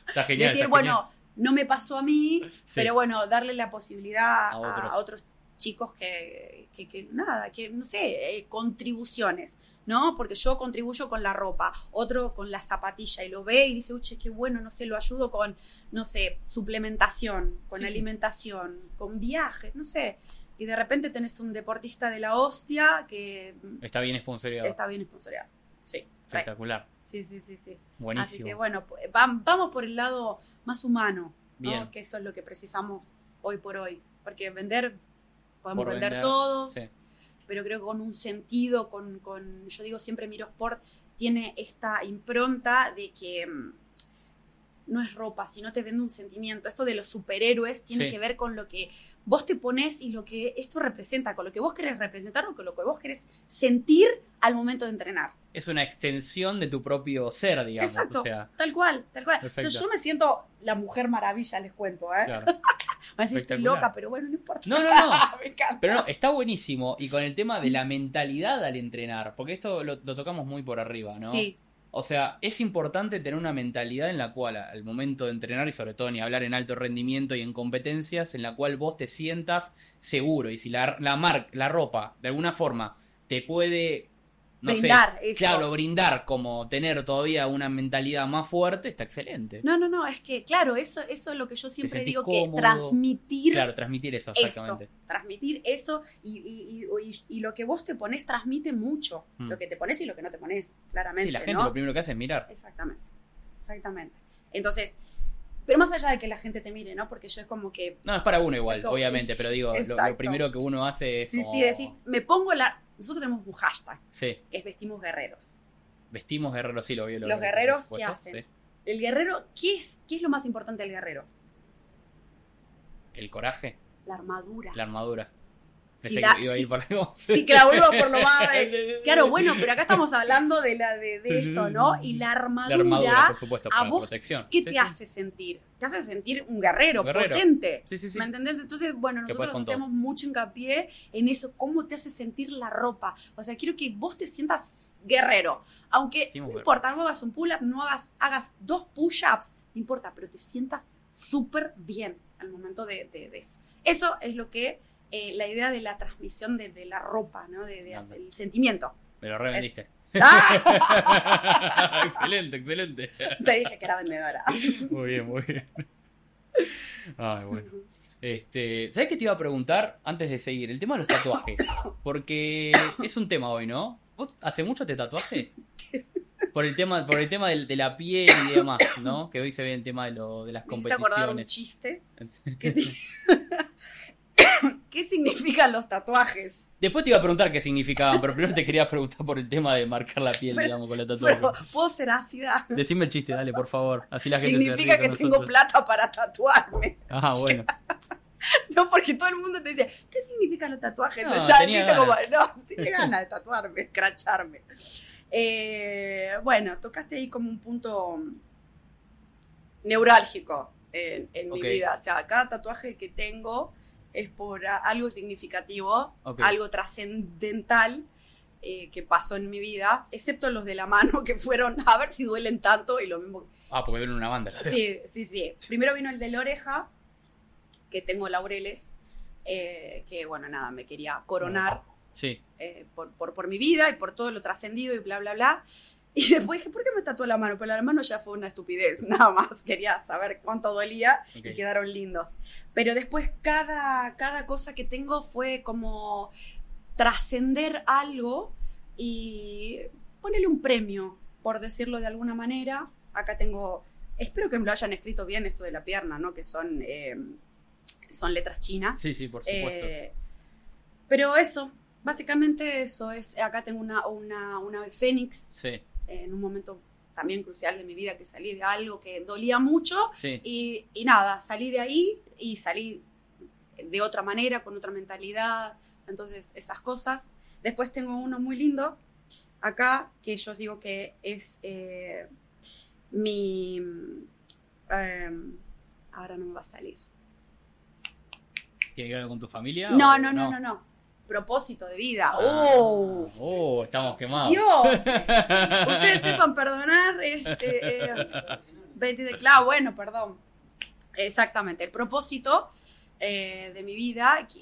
Está genial. Decir, está bueno, no me pasó a mí, Sí. pero bueno, darle la posibilidad A otros. a otros, chicos que, que, que nada, que no sé, eh, contribuciones, ¿no? Porque yo contribuyo con la ropa, otro con la zapatilla y lo ve y dice, uy, qué bueno, no sé, lo ayudo con, no sé, suplementación, con Sí, sí. alimentación, con viajes, no sé. Y de repente tenés un deportista de la hostia que genial. Está bien sponsoreado. está bien sponsoreado. Sí. Espectacular. sí, sí, sí, sí. Así Buenísimo. que bueno, va- vamos por el lado más humano, ¿no? Bien. que eso es lo que precisamos hoy por hoy. Porque vender, podemos Por vender, vender, todos, sí. pero creo que con un sentido, con, con, yo digo siempre Miro Sport, tiene esta impronta de que mm, no es ropa, sino te vende un sentimiento. Esto de los superhéroes tiene Sí. que ver con lo que vos te pones y lo que esto representa, con lo que vos querés representar o con lo que vos querés sentir al momento de entrenar. Es una extensión de tu propio ser, digamos. Exacto, O sea, tal cual, tal cual. O sea, yo me siento la mujer maravilla, les cuento, ¿eh? claro. [LAUGHS] A estoy loca, pero bueno, no importa. No, no, no. [LAUGHS] me encanta. Pero no, está buenísimo. Y con el tema de la mentalidad al entrenar, porque esto lo, lo tocamos muy por arriba, ¿no? Sí, O sea, es importante tener una mentalidad en la cual al momento de entrenar y sobre todo ni hablar en alto rendimiento y en competencias, en la cual vos te sientas seguro y si la, la, mar, la ropa de alguna forma te puede no brindar sé, eso. claro, brindar como tener todavía una mentalidad más fuerte, está excelente. No, no, no, es que claro, eso, eso es lo que yo siempre digo, cómodo. que transmitir Claro, transmitir eso, eso, exactamente. transmitir eso y, y- y- y- y lo que vos te pones transmite mucho, Mm. lo que te pones y lo que no te pones, claramente. Sí, la gente ¿no? lo primero que hace es mirar. Exactamente, exactamente. Entonces, pero más allá de que la gente te mire, ¿no? Porque yo es como que, No, es para uno igual, como- obviamente, pero digo, lo- primero que uno hace es sí, como- sí, decís, me pongo la... Nosotros tenemos un hashtag, Sí, que es vestimos guerreros. vestimos guerreros, sí lo vi. lo Los guerreros, ¿qué hacen? sí. El guerrero, ¿qué es, ¿qué es lo más importante del guerrero? El coraje, La armadura. la armadura. Si la- que iba a ir si- por algo. Sí, que la vuelva [LAUGHS] por lo más... de- Claro, bueno, pero acá estamos hablando de, la, de, eso. ¿no? Y la La armadura, por supuesto, a vos, protección. ¿qué Sí, te sí. hace sentir? Te hace sentir un guerrero, Un guerrero. potente. Sí, sí, sí. ¿Me entendés? Entonces, bueno, nosotros hacemos mucho hincapié en eso, cómo te hace sentir la ropa. O sea, quiero que vos te sientas guerrero. Aunque Sí, no importa, no hagas un pull-up, no hagas, hagas dos push-ups, no importa, pero te sientas súper bien al momento de, de- de eso. Eso es lo que, eh, la idea de la transmisión de, de la ropa, ¿no? De, de el sentimiento. Me lo revendiste. ¡Ah! [LAUGHS] excelente, excelente. Te dije que era vendedora. Muy bien, muy bien. Ay, bueno. Este, ¿Sabes qué te iba a preguntar antes de seguir? El tema de los tatuajes. Porque es un tema hoy, ¿no? ¿Vos hace mucho te tatuaste? Por el tema, por el tema del- de, la piel y demás, ¿no? Que hoy se ve el tema de, lo, de las Me hiciste acordar un competiciones. chiste. [LAUGHS] que te- ¿Qué significan los tatuajes? Después te iba a preguntar qué significaban, pero primero te quería preguntar por el tema de marcar la piel, Pero- digamos, con la tatuaje. Pero, ¿puedo ser ácida? Decime el chiste, dale, por favor. Así la gente Significa que tengo plata para tatuarme. Ah, bueno. [LAUGHS] No, porque todo el mundo te dice, ¿qué significan los tatuajes? No, O sea, tenía como, no, [LAUGHS] tiene ganas de tatuarme, escracharme. Eh, bueno, tocaste ahí como un punto neurálgico en, mi vida. O sea, cada tatuaje que tengo es por algo significativo, algo trascendental eh, que pasó en mi vida, excepto los de la mano [LAUGHS] que fueron a ver si duelen tanto y lo mismo Ah, porque ven una banda. Sí, sí, sí. Primero vino el de la oreja, que tengo laureles, eh, que bueno, nada, me quería coronar Sí. eh, por, por, por mi vida y por todo lo trascendido y bla, bla, bla. Y después dije, ¿por qué me tatué la mano? Pero la mano ya fue una estupidez, [LAUGHS] nada más. Quería saber cuánto dolía y quedaron lindos. Pero después cada, cada cosa que tengo fue como trascender algo y ponerle un premio, por decirlo de alguna manera. Acá tengo, espero que me lo hayan escrito bien esto de la pierna, ¿no? Que son, eh, son letras chinas. Sí, sí, por supuesto. Eh, pero eso, básicamente eso es. Acá tengo una, una, una ave fénix sí, en un momento también crucial de mi vida que salí de algo que dolía mucho sí. y, y nada, salí de ahí y salí de otra manera, con otra mentalidad, entonces esas cosas. Después tengo uno muy lindo acá que yo digo que es eh, mi... em, ahora no me va a salir. ¿Tiene que ver con tu familia? No, o no, no, no, no. Propósito de vida. Ah, ¡Oh! oh, estamos quemados. Dios. [LAUGHS] Ustedes sepan perdonar. Es, eh, eh, 20 de claro, bueno, perdón. Exactamente. El propósito eh, de mi vida, y,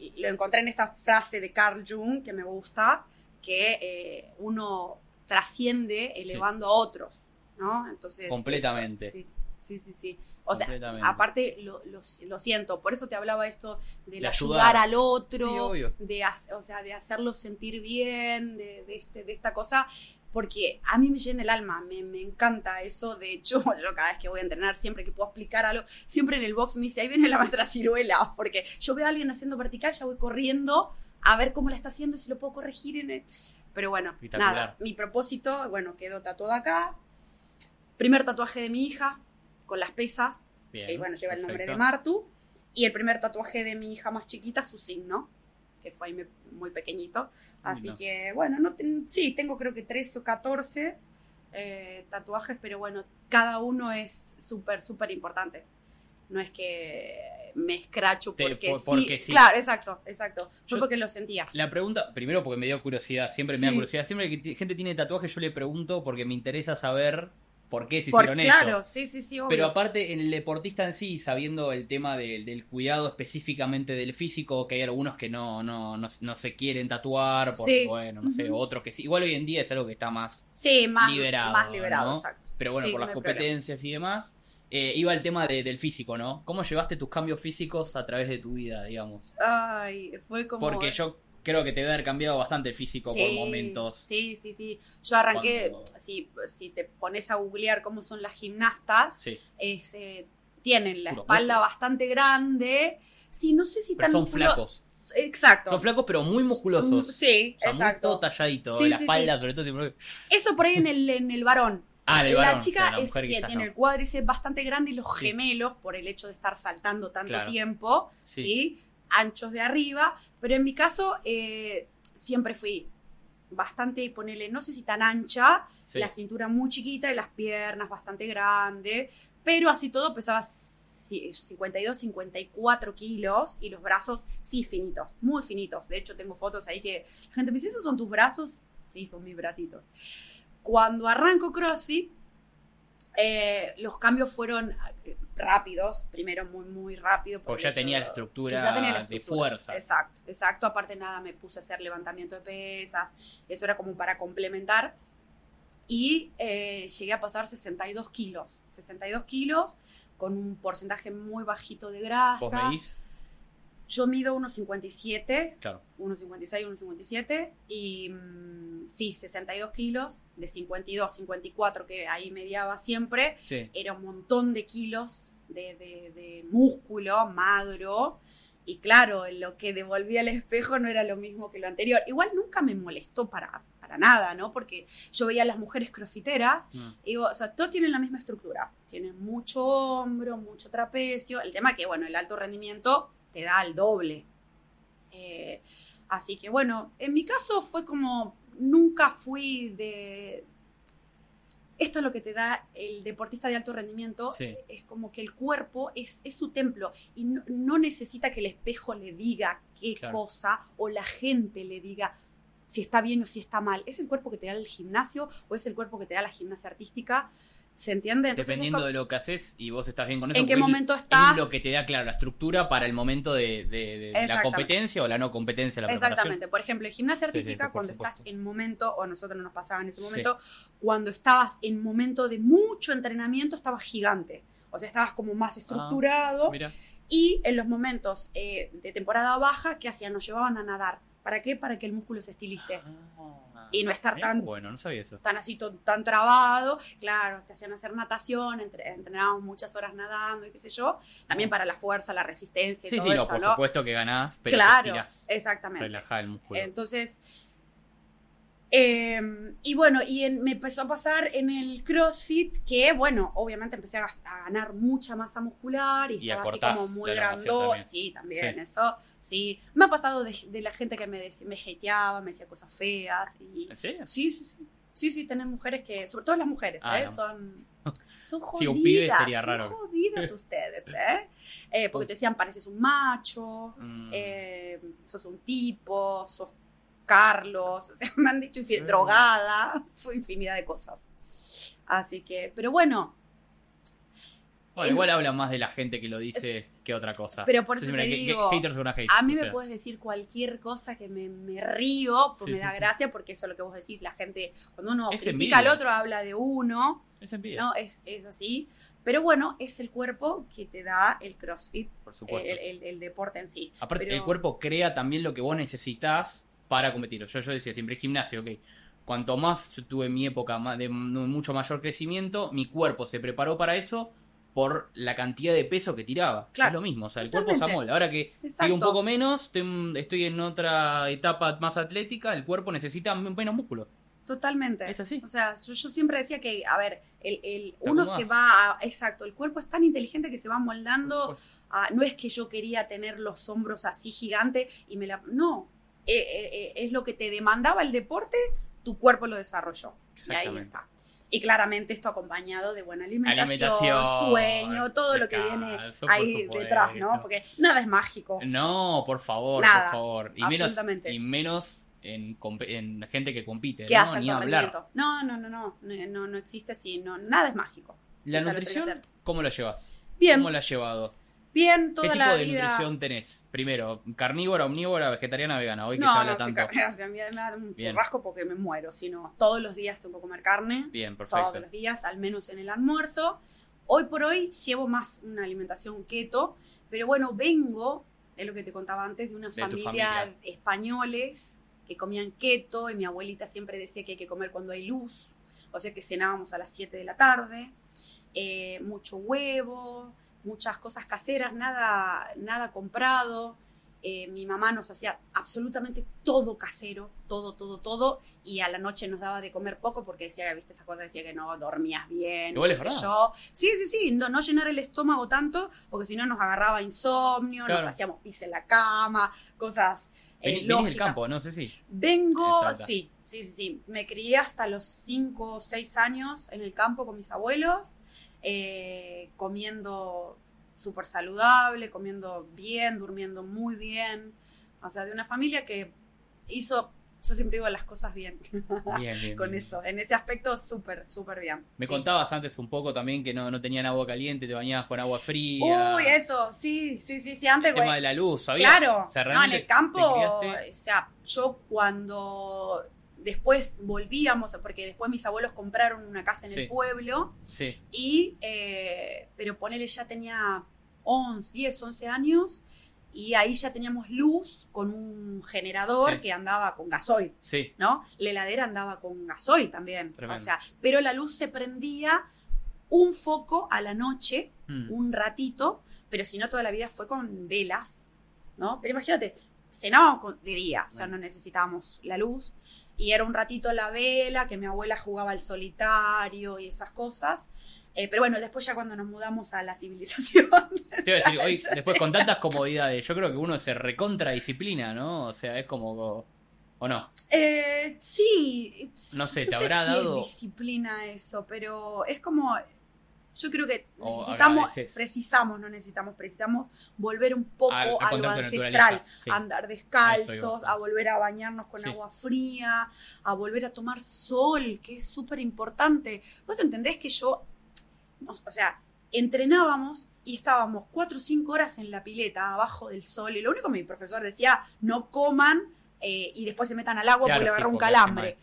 y- y lo encontré en esta frase de Carl Jung que me gusta, que eh, uno trasciende elevando a otros, ¿no? Entonces. Completamente. Sí, sí, sí, sí. O sea, aparte lo, lo- lo siento, por eso te hablaba esto del De ayudar, ayudar. al otro, Sí, de, o sea, de hacerlo sentir bien, de, de este, de esta cosa, porque a mí me llena el alma, me, me encanta eso. De hecho, [LAUGHS] yo cada vez que voy a entrenar, siempre que puedo explicar algo, siempre en el box me dice, ahí viene la maestra ciruela, [LAUGHS] porque yo veo a alguien haciendo vertical, ya voy corriendo a ver cómo la está haciendo y si lo puedo corregir en el... Pero bueno, nada, mi propósito, bueno, quedó tatuado acá. Primer tatuaje de mi hija, con las pesas, Bien, y bueno, lleva el nombre de. Martu. Y el primer tatuaje de mi hija más chiquita, su signo, que fue ahí muy pequeñito. Así que, bueno, no ten- sí, tengo creo que 13 o 14 eh, tatuajes, pero bueno, cada uno es súper, súper importante. No es que me escracho Te- porque, por- sí. porque sí. Claro, exacto, exacto. Fue Yo- porque lo sentía. La pregunta, primero porque me dio curiosidad, siempre me da curiosidad. Siempre que gente tiene tatuajes yo le pregunto porque me interesa saber por qué se Por- hicieron claro, eso. sí, sí, sí, obvio. Pero aparte, en el deportista en sí, sabiendo el tema del- del cuidado específicamente del físico, que hay algunos que no, no, no, no se quieren tatuar, porque, Sí. bueno, no sé, otros que sí. Igual hoy en día es algo que está más sí, más liberado, Más liberado, ¿no? exacto. Pero bueno, Sí, por las problema. competencias y demás. eh, iba el tema de- del físico, ¿no? ¿Cómo llevaste tus cambios físicos a través de tu vida, digamos? Ay, fue como. Porque yo creo que te debe haber cambiado bastante el físico por momentos. Sí, sí, sí. Yo arranqué, Cuando- si, si te pones a googlear cómo son las gimnastas, Sí. es, eh, tienen la espalda bastante grande. Sí, no sé si Pero tan son musculo- flacos. Exacto. Son flacos, pero muy musculosos. Mm, Sí, O sea, muy exacto. todo talladito. Sí, la espalda, sobre todo. Eso por ahí en el, en el varón. Ah, el la varón, chica la es- sí, tiene no. el cuádriceps bastante grande y los Sí. gemelos, por el hecho de estar saltando tanto Claro. tiempo, Sí. sí. Anchos de arriba. Pero en mi caso, eh, siempre fui bastante, ponele, no sé si tan ancha, Sí. la cintura muy chiquita y las piernas bastante grandes, pero así todo pesaba ci- 52, 54 kilos y los brazos sí finitos, muy finitos. De hecho, tengo fotos ahí que la gente me dice, ¿esos son tus brazos? Sí, son mis bracitos. Cuando arranco CrossFit, eh, los cambios fueron eh, rápidos, primero muy, muy rápido. por Porque ya tenía de- la estructura ya tenía la de estructura. fuerza. Exacto, exacto. Aparte nada, me puse a hacer levantamiento de pesas, eso era como para complementar. Y eh, llegué a pasar 62 kilos, 62 kilos con un porcentaje muy bajito de ¿Vos grasa. medís? Yo mido 1,57, Claro. 1,56, 1,57 y mm, sí, 62 kilos, de 52, 54 que ahí mediaba siempre, Sí. era un montón de kilos de, de- de músculo magro. Y claro, lo que devolvía al espejo no era lo mismo que lo anterior. Igual nunca me molestó para, para nada, ¿no? Porque yo veía a las mujeres crofiteras Mm. y digo, o sea, todos tienen la misma estructura. Tienen mucho hombro, mucho trapecio. El tema que, bueno, el alto rendimiento te da el doble. Eh, así que, bueno, en mi caso fue como, nunca fui de... Esto es lo que te da el deportista de alto rendimiento. Sí. Es como que el cuerpo es, es su templo y no, no necesita que el espejo le diga qué Claro. cosa o la gente le diga si está bien o si está mal. ¿Es el cuerpo que te da el gimnasio o es el cuerpo que te da la gimnasia artística? ¿Se entiende? Entonces, Dependiendo de lo que haces y vos estás bien con eso. ¿En qué momento estás? Es lo que te da, claro, la estructura para el momento de, de- de la competencia o la no competencia, la. Exactamente. Por ejemplo, en gimnasia Sí, sí, artística, cuando supuesto. estás en momento, o a nosotros no nos pasaba en ese Sí. momento, cuando estabas en momento de mucho entrenamiento, estabas gigante. O sea, estabas como más estructurado. Mira, y en los momentos eh, de temporada baja, ¿qué hacían? Nos llevaban a nadar. ¿Para qué? Para que el músculo se estilice. Ah, Y no estar mirá, tan- Bueno, no sabía eso. Tan así, tan trabado. Claro, te hacían hacer natación, entre- entrenábamos muchas horas nadando y qué sé yo. También para la fuerza, la resistencia y Sí, todo sí, no, eso, por ¿no? supuesto que ganás, pero claro, exactamente. relajá el músculo. Entonces, eh, y bueno, y en- me empezó a pasar en el CrossFit que, bueno, obviamente empecé a, ganar mucha masa muscular y, Y estaba así como muy también. Sí, también, Sí. eso, sí. Me ha pasado de, de la gente que me, dec- me hateaba, me decía cosas feas. Y, ¿En serio? sí, sí, sí. Sí, sí, tenés mujeres que, sobre todo las mujeres, Ah, ¿eh? no. Son, son jodidas. [LAUGHS] Sí, un pibe sería son raro. jodidas ustedes, ¿eh? Eh, Porque te decían, pareces un macho, Mm. eh, sos un tipo, sos Carlos, o sea, [LAUGHS] me han dicho infin- Mm. drogada, [LAUGHS] soy infinidad de cosas. Así que, pero bueno, Bueno, en- igual habla más de la gente que lo dice que otra cosa. Pero por eso Entonces, te mira, digo, que haters gonna hate, a mí me sea. puedes decir cualquier cosa que me, me río, pues Sí, me sí, da sí. gracia, porque eso es lo que vos decís, la gente, cuando uno Es critica envidia. al otro, habla de uno, Es envidia, ¿no? Es, es así. Pero bueno, es el cuerpo que te da el CrossFit, por supuesto. el, el- el deporte en sí. Aparte, Pero- el cuerpo crea también lo que vos necesitas para competir. Yo, yo decía siempre, gimnasio, ok. Cuanto más yo tuve mi época de mucho mayor crecimiento, mi cuerpo se preparó para eso por la cantidad de peso que tiraba. Claro. Es lo mismo, o sea, el cuerpo se amolda. Ahora que Exacto. tiro un poco menos, estoy, estoy en otra etapa más atlética, el cuerpo necesita menos músculo. Totalmente. Es así. O sea, yo, yo siempre decía que, a ver, el, el- uno se va a, exacto, el cuerpo es tan inteligente que se va moldando a- no es que yo quería tener los hombros así gigantes y me la, no, Eh, eh, eh, es lo que te demandaba el deporte, tu cuerpo lo desarrolló. Y ahí está. Y claramente esto acompañado de buena alimentación, Alimentación, sueño, todo lo que viene ahí detrás, ¿no? Porque nada es mágico. No, por favor, Nada, por favor. Y menos, absolutamente. y menos en, en gente que compite, ¿Qué ¿no? hace Ni hablar. No, no, no, no, no, no, existe así, no, nada es mágico. La nutrición, que. ¿cómo la llevas? Bien. ¿Cómo la has llevado? Bien, ¿Qué toda tipo la de vida. nutrición tenés? Primero, carnívora, omnívora, vegetariana, vegana. Hoy que se habla no, tanto. carne, o sea, a mí me da un churrasco porque me muero, sino todos los días tengo que comer carne. Bien, perfecto. todos los días, al menos en el almuerzo. Hoy por hoy llevo más una alimentación keto, pero bueno, vengo, es lo que te contaba antes, de una De tu familia, familia. españoles que comían keto y mi abuelita siempre decía que hay que comer cuando hay luz, o sea que cenábamos a las 7 de la tarde, eh, mucho huevo, muchas cosas caseras, nada, nada comprado. Eh, mi mamá nos hacía absolutamente todo casero, todo, todo, todo, y a la noche nos daba de comer poco porque decía, viste, esa cosa decía que no dormías bien, Igual es verdad. yo. Sí, sí, sí, no, no llenar el estómago tanto, porque si no nos agarraba insomnio, Claro. nos hacíamos pis en la cama, cosas eh, venís del campo, no sé si. Vengo, sí, sí, sí, sí. Me crié hasta los 5 o 6 años en el campo con mis abuelos, eh, comiendo súper saludable, comiendo bien, durmiendo muy bien. O sea, de una familia que hizo, yo siempre digo las cosas bien Bien, [LAUGHS] bien. con bien. eso. En ese aspecto, súper, súper bien. Me Sí. contabas antes un poco también que no, no tenían agua caliente, te bañabas con agua fría. Uy, eso, sí, sí, sí, sí. Antes, el tema de la luz, ¿sabías? Claro, O sea, no, en el campo, o sea, yo cuando después volvíamos, porque después mis abuelos compraron una casa en Sí. el pueblo, Sí, y, eh, pero ponele ya tenía 11, 10, 11 años, y ahí ya teníamos luz con un generador Sí. que andaba con gasoil. sí. ¿no? La heladera andaba con gasoil también. Tremendo. O sea, pero la luz se prendía un foco a la noche, Mm. un ratito, pero si no toda la vida fue con velas, ¿no? Pero imagínate, cenábamos de día, o sea, no necesitábamos la luz, y era un ratito la vela, que mi abuela jugaba al solitario y esas cosas. Eh, pero bueno, después ya cuando nos mudamos a la civilización. [LAUGHS] Te iba a decir, hoy, después con tantas comodidades, yo creo que uno se recontra disciplina, ¿no? O sea, es como. ¿O no? Eh, sí. No sé, ¿te sé habrá si dado- es disciplina eso, pero es como. Yo creo que necesitamos, precisamos, no necesitamos, precisamos volver un poco A- a a, lo ancestral, sí. andar A descalzos, a volver a bañarnos con Sí. agua fría, a volver a tomar sol, que es súper importante. Vos entendés que yo, o sea, entrenábamos y estábamos cuatro o cinco horas en la pileta abajo del sol y lo único que mi profesor decía, no coman eh, y después se metan al agua Claro, porque le sí, agarra un calambre.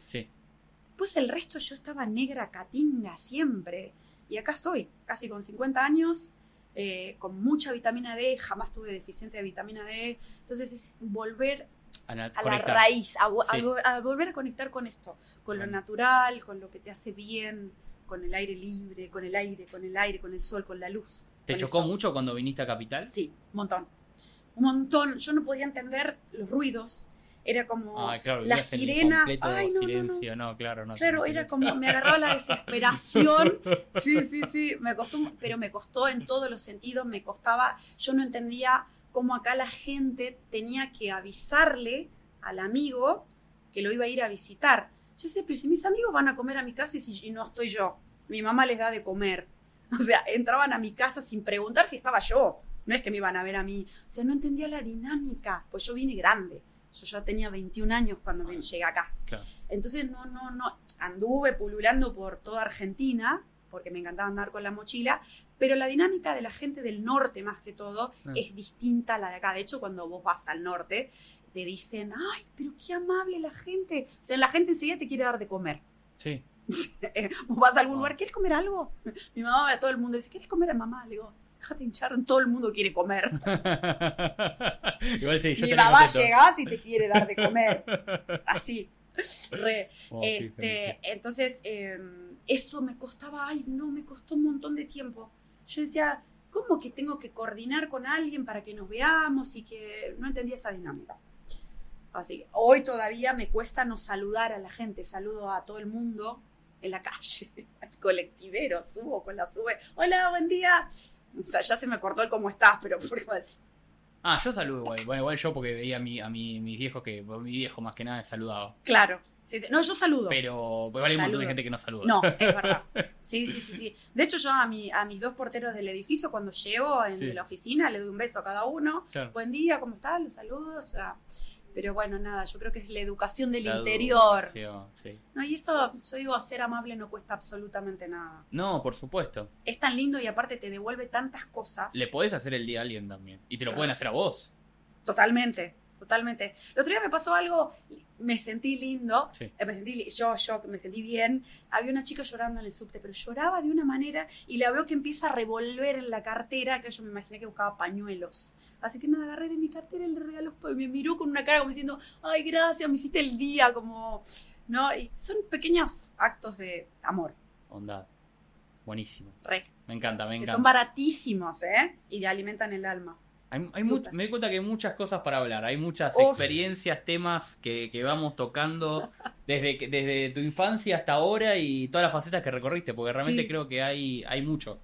Después el resto yo estaba negra catinga siempre. Y acá estoy, casi con 50 años, eh, con mucha vitamina D, jamás tuve deficiencia de vitamina D. Entonces es volver A, la raíz, a, a volver a conectar con esto, con lo natural, con lo que te hace bien, con el aire libre, con el aire, con el aire, con el sol, con la luz. ¿Te chocó mucho cuando viniste a Capital? Sí, un montón. Un montón. Yo no podía entender los ruidos. Era como Ah, claro, la sirena. Ay, no, no, no. silencio, no, claro, no. Claro, era como, me agarraba la desesperación. [LAUGHS] Sí, sí, sí, me costó, pero me costó en todos los sentidos, me costaba, yo no entendía cómo acá la gente tenía que avisarle al amigo que lo iba a ir a visitar. Yo decía, pero si mis amigos van a comer a mi casa y, si, y no estoy yo, mi mamá les da de comer. [LAUGHS] O sea, entraban a mi casa sin preguntar si estaba yo. No es que me iban a ver a mí. O sea, no entendía la dinámica, pues yo vine grande. Yo ya tenía 21 años cuando llegué acá. Claro. Entonces, no, no, no. Anduve pululando por toda Argentina, porque me encantaba andar con la mochila, pero la dinámica de la gente del norte, más que todo, es distinta a la de acá. De hecho, cuando vos vas al norte, te dicen, ay, pero qué amable la gente. O sea, la gente enseguida te quiere dar de comer. Sí. [LAUGHS] vos vas a algún Wow. lugar, ¿quieres comer algo? Mi mamá a todo el mundo dice, ¿quieres comer a mamá? Le digo, déjate hinchar, todo el mundo quiere comer. [LAUGHS] Igual sí, yo Mi mamá llegás y te quiere dar de comer. Así. Re. Oh, Este, entonces, eh, eso me costaba, ay, no, me costó un montón de tiempo. Yo decía, ¿cómo que tengo que coordinar con alguien para que nos veamos y que no entendía esa dinámica? Así que hoy todavía me cuesta no saludar a la gente, saludo a todo el mundo en la calle, [LAUGHS] al colectivero, subo con la sube, hola, buen día. O sea, ya se me cortó el cómo estás, pero por qué decir, Ah, yo saludo igual. Bueno, igual yo porque veía a, mi, a mi, mis viejos que mi viejo más que nada saludaba. claro, Sí, sí. No, yo saludo. Pero igual hay un montón de gente que no saluda. No, es [LAUGHS] verdad. Sí, sí, sí, sí. De hecho, yo a, mi, a mis dos porteros del edificio, cuando llego en, de la oficina, le doy un beso a cada uno. Claro. Buen día, ¿cómo están? Los saludo. o sea, pero bueno, nada, yo creo que es la educación del La interior. educación, sí. No, y eso, yo digo, ser amable no cuesta absolutamente nada. No, por supuesto. Es tan lindo y aparte te devuelve tantas cosas. Le podés hacer el día a alguien también. Y te lo pueden hacer a vos. Totalmente, totalmente. El otro día me pasó algo, me sentí lindo, Sí. eh, me sentí, yo, yo, me sentí bien. Había una chica llorando en el subte, pero lloraba de una manera y la veo que empieza a revolver en la cartera, que yo me imaginé que buscaba pañuelos. Así que nada, agarré de mi cartera y le regaló, y me miró con una cara como diciendo, ay, gracias, me hiciste el día, como, ¿no? Y son pequeños actos de amor, Onda. Buenísimo. re, Me encanta, me encanta. son baratísimos, ¿eh? Y te alimentan el alma. Hay, hay me doy cuenta que hay muchas cosas para hablar, hay muchas Uf. experiencias, temas que, que vamos tocando desde, desde tu infancia hasta ahora y todas las facetas que recorriste, porque realmente Sí. creo que hay, hay mucho.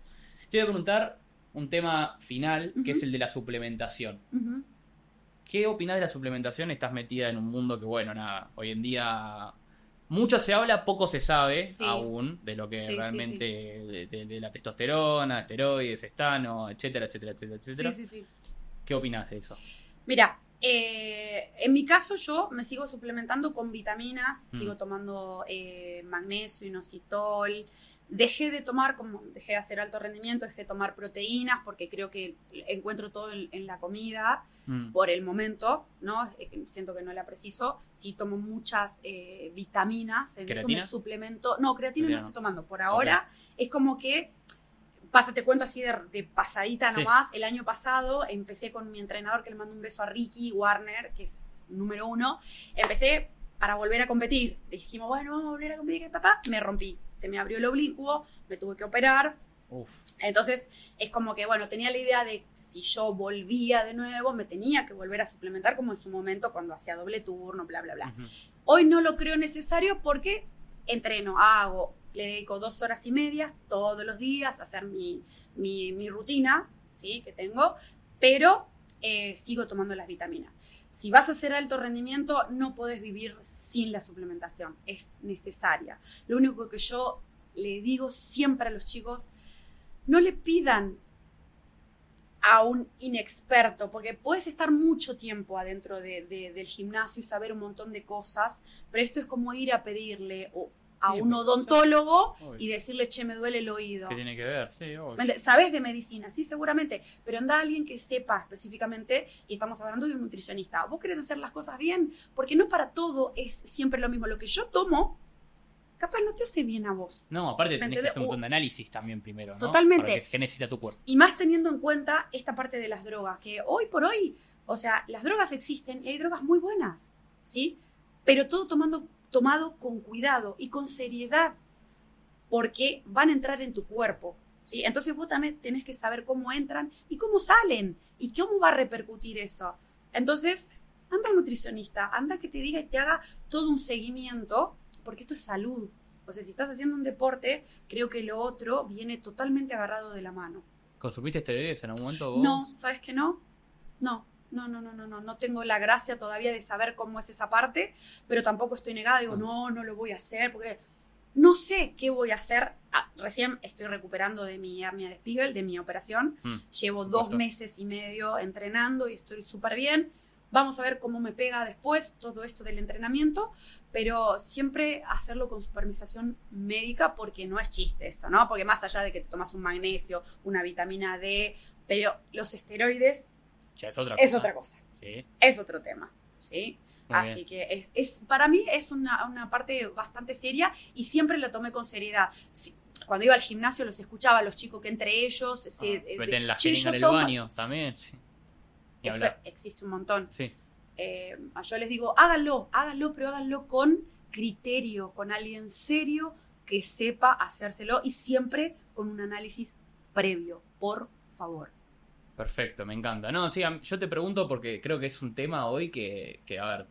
Te voy a preguntar un tema final, que es el de la suplementación. ¿Qué opinas de la suplementación? Estás metida en un mundo que, bueno, nada, hoy en día mucho se habla, poco se sabe Sí. aún de lo que Sí, sí, realmente, De, de- de la testosterona, esteroides, estano, etcétera, etcétera, etcétera, etcétera. Sí, sí, sí. ¿Qué opinas de eso? Mira, eh, en mi caso yo me sigo suplementando con vitaminas, Mm. sigo tomando eh, magnesio, inositol. Dejé de tomar, como dejé de hacer alto rendimiento, dejé de tomar proteínas porque creo que encuentro todo en, en la comida Mm. por el momento, ¿no? Siento que no la preciso. Sí tomo muchas eh, vitaminas, en eso ¿Creatina? me suplemento. No, creatina Creatina no no. estoy tomando. Por ahora es como que, pasa, te cuento así de, de pasadita Sí. nomás, el año pasado empecé con mi entrenador, que le mando un beso a Ricky Warner, que es número uno. Empecé para volver a competir. Dijimos, bueno, vamos a volver a competir, ¿qué papá? Me rompí. Se me abrió el oblicuo, me tuve que operar, Uf. entonces, es como que, bueno, tenía la idea de si yo volvía de nuevo, me tenía que volver a suplementar como en su momento cuando hacía doble turno, bla, bla, bla. Ujú. Hoy no lo creo necesario porque entreno, hago, le dedico dos horas y media todos los días a hacer mi, mi, mi rutina, ¿sí? Que tengo, pero eh, sigo tomando las vitaminas. Si vas a hacer alto rendimiento, no puedes vivir sin la suplementación, es necesaria. Lo único que yo le digo siempre a los chicos, no le pidan a un inexperto, porque puedes estar mucho tiempo adentro de- de- del gimnasio y saber un montón de cosas, pero esto es como ir a pedirle o- a Sí, un odontólogo y decirle, che, me duele el oído. ¿Qué tiene que ver? Sí, obvio. ¿Me ent- ¿Sabes de medicina? Sí, seguramente. Pero anda alguien que sepa específicamente, y estamos hablando de un nutricionista. ¿Vos querés hacer las cosas bien? Porque no para todo es siempre lo mismo. Lo que yo tomo, capaz no te hace bien a vos. No, aparte ¿Me tenés que hacer un montón de análisis también primero, ¿no? Totalmente. ¿Qué necesita tu cuerpo? Y más teniendo en cuenta esta parte de las drogas, que hoy por hoy, o sea, las drogas existen y hay drogas muy buenas, ¿sí? Pero todo tomando, tomado con cuidado y con seriedad, porque van a entrar en tu cuerpo, ¿sí? Entonces vos también tenés que saber cómo entran y cómo salen y cómo va a repercutir eso. Entonces, anda un nutricionista, anda que te diga y te haga todo un seguimiento, porque esto es salud. O sea, si estás haciendo un deporte, creo que lo otro viene totalmente agarrado de la mano. ¿Consumiste esteroides en algún momento vos? No, ¿sabes que no? No, no, no, no, no, no, no tengo la gracia todavía de saber cómo es esa parte, pero tampoco estoy negada, digo, Mm. no, no lo voy a hacer, porque no sé qué voy a hacer. Ah, recién estoy recuperando de mi hernia de Spiegel, de mi operación, Mm, llevo dos meses y medio entrenando y estoy súper bien. Vamos a ver cómo me pega después todo esto del entrenamiento, pero siempre hacerlo con supervisación médica porque no es chiste esto, ¿no? Porque más allá de que te tomas un magnesio, una vitamina D, pero los esteroides Ya es otra es cosa. otra cosa, Sí. es otro tema, ¿sí? Muy Así bien. que es, es, para mí es una, una parte bastante seria y siempre la tomé con seriedad. Cuando iba al gimnasio los escuchaba a los chicos que entre ellos se, Ah, eh, meten de- la "Che, jeringa yo en el tomo-". baño también. Sí. Eso hablar. existe un montón. Sí. Eh, yo les digo, háganlo, háganlo, pero háganlo con criterio, con alguien serio que sepa hacérselo y siempre con un análisis previo, por favor. Perfecto, me encanta. No, sí, yo te pregunto porque creo que es un tema hoy que, que, a ver,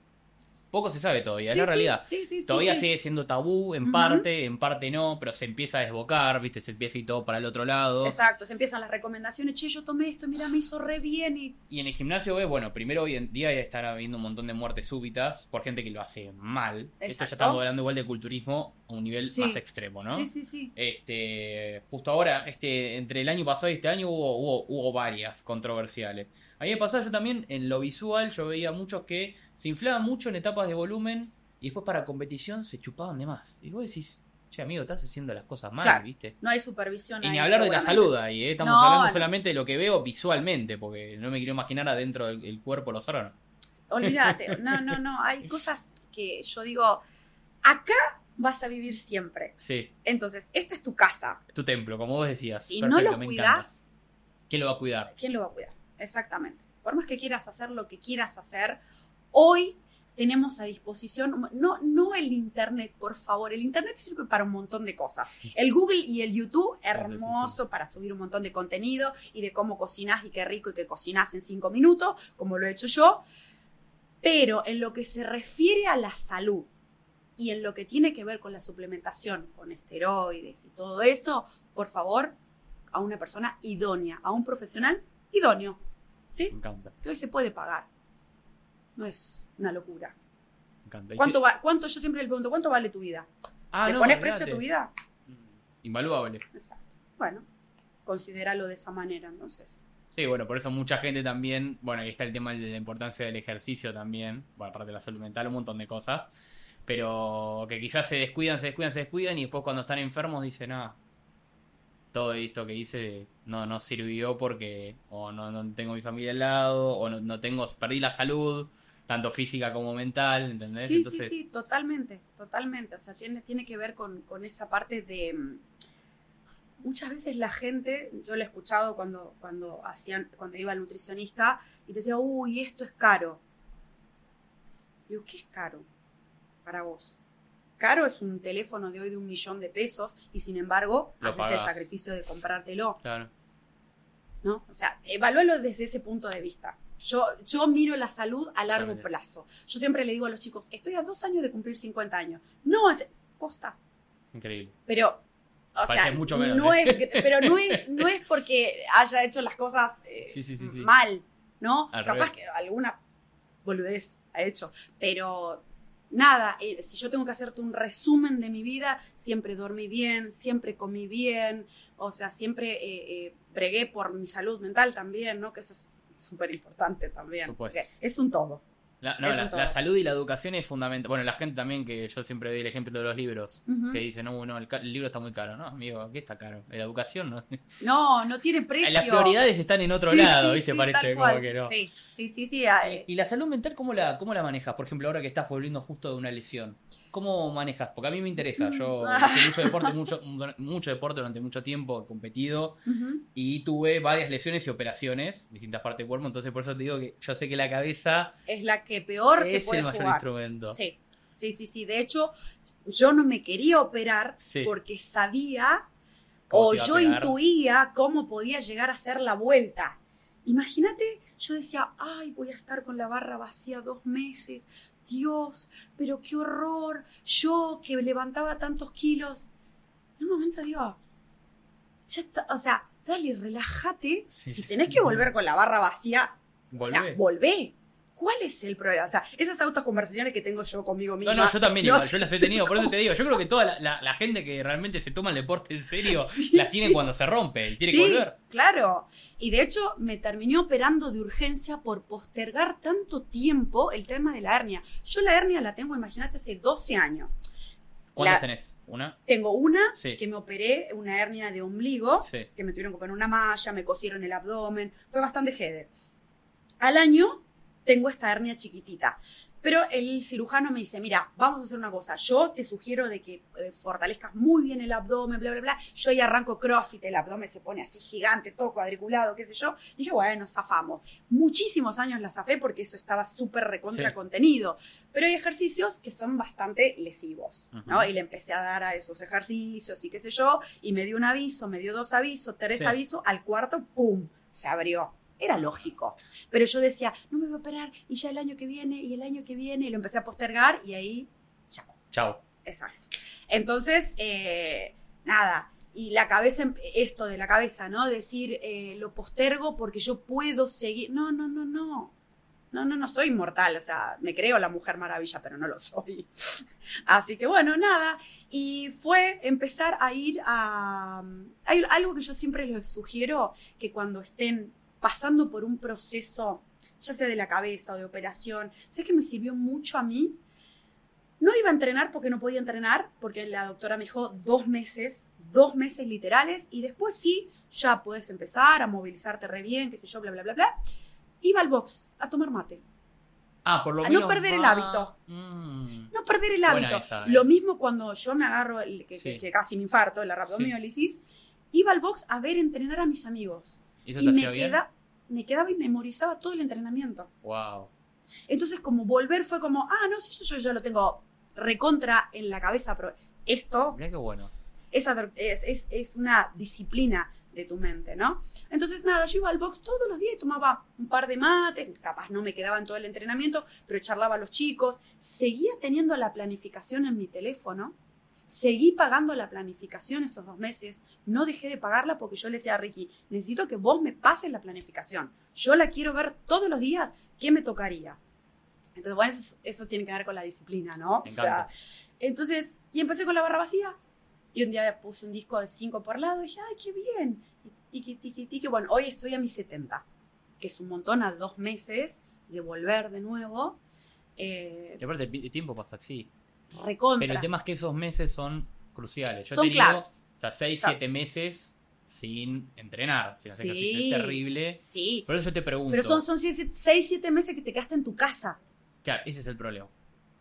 poco se sabe todavía, es Sí, la sí, realidad. Sí, sí, sí, Todavía sí. sigue siendo tabú en parte, en parte no, pero se empieza a desbocar, ¿viste? Se empieza ir todo para el otro lado. Exacto, se empiezan las recomendaciones, che, yo tomé esto, mira, me hizo re bien y... Y en el gimnasio ves, bueno, primero hoy en día ya están habiendo un montón de muertes súbitas por gente que lo hace mal. Esto ya Exacto. estamos hablando igual de culturismo a un nivel Sí. más extremo, ¿no? Sí, sí, sí. Este, justo ahora, este, entre el año pasado y este año hubo, hubo, hubo varias controversiales. A mí me pasaba yo también en lo visual, yo veía muchos que se inflaban mucho en etapas de volumen y después para competición se chupaban de más. Y vos decís, che amigo, estás haciendo las cosas mal, Claro. ¿viste? No hay supervisión Y ahí, ni hablar de la salud ahí, ¿eh? estamos No, hablando no. solamente de lo que veo visualmente, porque no me quiero imaginar adentro del el cuerpo los órganos. Olvídate, [LAUGHS] no, no, no, hay cosas que yo digo, acá vas a vivir siempre. Sí, Entonces, esta es tu casa. tu templo, como vos decías. Si no lo cuidas. ¿Quién lo va a cuidar? ¿quién lo va a cuidar? Exactamente. Por más que quieras hacer lo que quieras hacer, hoy tenemos a disposición, no, no el Internet, por favor, el Internet sirve para un montón de cosas. El Google y el YouTube, hermoso para subir un montón de contenido y de cómo cocinás y qué rico y que cocinás en cinco minutos, como lo he hecho yo. Pero en lo que se refiere a la salud y en lo que tiene que ver con la suplementación, con esteroides y todo eso, por favor, a una persona idónea, a un profesional idóneo, ¿sí? Me encanta, Que hoy se puede pagar. No es una locura. ¿Cuánto, va, ¿Cuánto? Yo siempre le pregunto, ¿cuánto vale tu vida? Ah, ¿Le no, pones precio a tu vida? Invaluable. Exacto. Bueno, considéralo de esa manera entonces. Sí, bueno, por eso mucha gente también, bueno, ahí está el tema de la importancia del ejercicio también, bueno, aparte de la salud mental, un montón de cosas, pero que quizás se descuidan, se descuidan, se descuidan y después cuando están enfermos dicen, ah, todo esto que hice no, no sirvió porque o no, no tengo mi familia al lado, o no, no tengo, perdí la salud, tanto física como mental, ¿entendés? Sí, Entonces, sí, sí, totalmente, totalmente. O sea, tiene, tiene que ver con, con esa parte de... mm, Muchas veces la gente, yo lo he escuchado cuando, cuando, hacían, cuando iba al nutricionista y te decía, uy, esto es caro. Digo, ¿qué es caro para vos? Caro es un teléfono de hoy de un millón de pesos y sin embargo Lo haces el sacrificio de comprártelo. Claro, ¿no? O sea, evalúalo desde ese punto de vista. Yo, yo miro la salud a largo plazo. Yo siempre le digo a los chicos, estoy a dos años de cumplir 50 años. No, es posta. increíble. Pero, o Parece sea, mucho menos, no ¿eh? es, pero no es, no es porque haya hecho las cosas eh, Sí, sí, sí, sí. mal, ¿no? Al Capaz revés. que alguna boludez ha hecho, pero nada, eh, si yo tengo que hacerte un resumen de mi vida, siempre dormí bien, siempre comí bien, o sea, siempre eh, eh, bregué por mi salud mental también, ¿no? Que eso es súper importante también. Es un todo. La, no, la, salud y la educación es fundamental. Bueno, la gente también, que yo siempre doy el ejemplo de los libros, que dice, no, no, el, el libro está muy caro. No, amigo, ¿qué está caro? La educación, ¿no? [LAUGHS] No, no tiene precio. Las prioridades están en otro Sí, lado, sí, ¿viste? sí, Parece como que no. Sí, sí, sí, sí. eh, ¿Y la salud mental cómo la, cómo la manejas? Por ejemplo, ahora que estás volviendo justo de una lesión. ¿Cómo manejas? Porque a mí me interesa. Yo [LAUGHS] hice mucho deporte, mucho, mucho deporte durante mucho tiempo, he competido y tuve varias lesiones y operaciones, distintas partes del cuerpo. Entonces, por eso te digo que yo sé que la cabeza Es la que peor es puede el mayor jugar. instrumento. Sí, sí, sí, sí. De hecho, yo no me quería operar Sí. porque sabía ¿Cómo o yo intuía cómo podía llegar a ser la vuelta. Imagínate, yo decía, ay, voy a estar con la barra vacía dos meses. Dios, pero qué horror. Yo que levantaba tantos kilos. En un momento digo, ya está, o sea, dale, relájate. Sí, si tenés que volver con la barra vacía, o sea, Volvé. ¿Cuál es el problema? O sea, esas autoconversaciones que tengo yo conmigo misma. No, no, yo también no igual, sé yo las he tenido, por eso te digo, yo creo que toda la, la- la gente que realmente se toma el deporte en serio, [LAUGHS] Sí, las tiene sí. cuando se rompe, tiene sí, que volver. claro. Y de hecho me terminé operando de urgencia por postergar tanto tiempo el tema de la hernia. Yo la hernia la tengo, imagínate, hace 12 años. ¿Cuántas tenés? ¿Una? Tengo una Sí. que me operé, una hernia de ombligo, Sí. que me tuvieron que poner una malla, me cosieron el abdomen, fue bastante jede. Al año tengo esta hernia chiquitita. Pero el cirujano me dice, mira, vamos a hacer una cosa, yo te sugiero de que eh, fortalezcas muy bien el abdomen, bla, bla, bla. Yo ahí arranco CrossFit, el abdomen se pone así gigante, todo cuadriculado, qué sé yo. Dije, bueno, zafamos. Muchísimos años la zafé porque eso estaba súper recontra Sí. contenido. Pero hay ejercicios que son bastante lesivos, ¿no? Ujú. Y le empecé a dar a esos ejercicios y qué sé yo, y me dio un aviso, me dio dos avisos, tres Sí. avisos, al cuarto, ¡pum! Se abrió. Era lógico. Pero yo decía, no me voy a operar y ya el año que viene y el año que viene y lo empecé a postergar y ahí, chao. Chao. Exacto. Entonces, eh, nada. Y la cabeza, esto de la cabeza, ¿no? Decir, eh, lo postergo porque yo puedo seguir. No, no, no, no. No, no, no soy inmortal, o sea, me creo la mujer maravilla, pero no lo soy. [LAUGHS] Así que bueno, nada. Y fue empezar a ir a... Hay algo que yo siempre les sugiero, que cuando estén pasando por un proceso, ya sea de la cabeza o de operación, sé que me sirvió mucho a mí. No iba a entrenar porque no podía entrenar, porque la doctora me dijo dos meses, dos meses literales, y después sí, ya puedes empezar a movilizarte re bien, qué sé yo, bla, bla, bla, bla iba al box a tomar mate. Ah, por lo a menos. no perder el hábito. Mm. No perder el hábito. esa, eh. Lo mismo cuando yo me agarro, el, que, Sí. que- que casi me infarto, la rabdomiólisis, iba al box a ver entrenar a mis amigos. ¿Y eso Y me, queda, me quedaba y memorizaba todo el entrenamiento. Wow. Entonces, como volver fue como, ah, no, si eso yo ya lo tengo recontra en la cabeza, pero esto Mirá qué bueno. es, es- es una disciplina de tu mente, ¿no? Entonces, nada, yo iba al box todos los días y tomaba un par de mates, capaz no me quedaba en todo el entrenamiento, pero charlaba a los chicos, seguía teniendo la planificación en mi teléfono, seguí pagando la planificación esos dos meses, no dejé de pagarla porque yo le decía a Ricky, necesito que vos me pases la planificación, yo la quiero ver todos los días, ¿qué me tocaría? Entonces, bueno, eso, eso tiene que ver con la disciplina, ¿no? Me O sea, encanta. entonces, y empecé con la barra vacía. Y un día puse un disco de 5 por lado y dije, ¡ay, qué bien! Y tiki, tiki, tiki. Bueno, hoy estoy a mis 70, que es un montón a dos meses de volver de nuevo. Eh, Y aparte, el tiempo pasa así. Recontra. Pero el tema es que esos meses son cruciales. Yo Son he tenido claves. hasta 6, Claro. 7 meses sin entrenar, sin hacer Sí. ejercicio. Es terrible. Sí, Por eso yo te pregunto. pero son 6, 7 meses que te quedaste en tu casa. Claro, ese es el problema.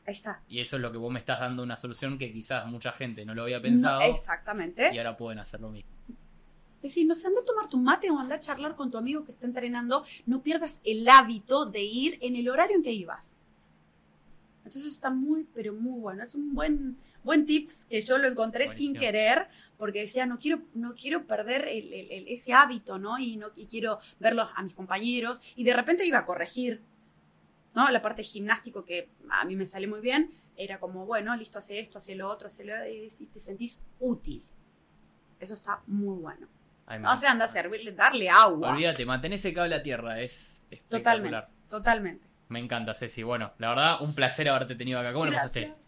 Ahí está. Y eso es lo que vos me estás dando una solución que quizás mucha gente no lo había No, pensado. exactamente. y ahora pueden hacer lo mismo. Decir, no sé, anda a tomar tu mate o anda a charlar con tu amigo que está entrenando. No pierdas el hábito de ir en el horario en que ibas. Entonces está muy, pero muy bueno. Es un buen, buen tips que yo lo encontré Buenísimo. sin querer, porque decía, no quiero, no quiero perder el- el- el- ese hábito, ¿no? Y, no, y quiero verlos a mis compañeros. Y de repente iba a corregir, ¿no? La parte gimnástico que a mí me sale muy bien, era como, bueno, listo, hace esto, hace lo otro, hace lo otro, y te sentís útil. Eso está muy bueno. Ay, No se anda a servirle, darle agua. Olvídate, mantener ese cable a tierra es espectacular. Totalmente, totalmente. Me encanta, Ceci. Bueno, la verdad, un placer haberte tenido acá. ¿Cómo lo pasaste? Gracias.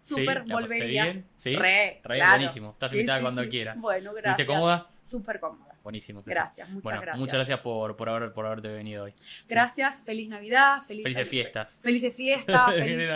Súper, Sí, súper, ¿la pasaste volvería. bien? Sí. Re, Re, claro. buenísimo. Estás Sí, invitada cuando quieras. Bueno, gracias. ¿Viste cómoda? Súper cómoda. Buenísimo. Gracias, muchas bueno, gracias. muchas gracias por, por, haber, por haberte venido hoy. Gracias, feliz Navidad, feliz Felices fiestas. Felices fiestas, [LAUGHS] feliz,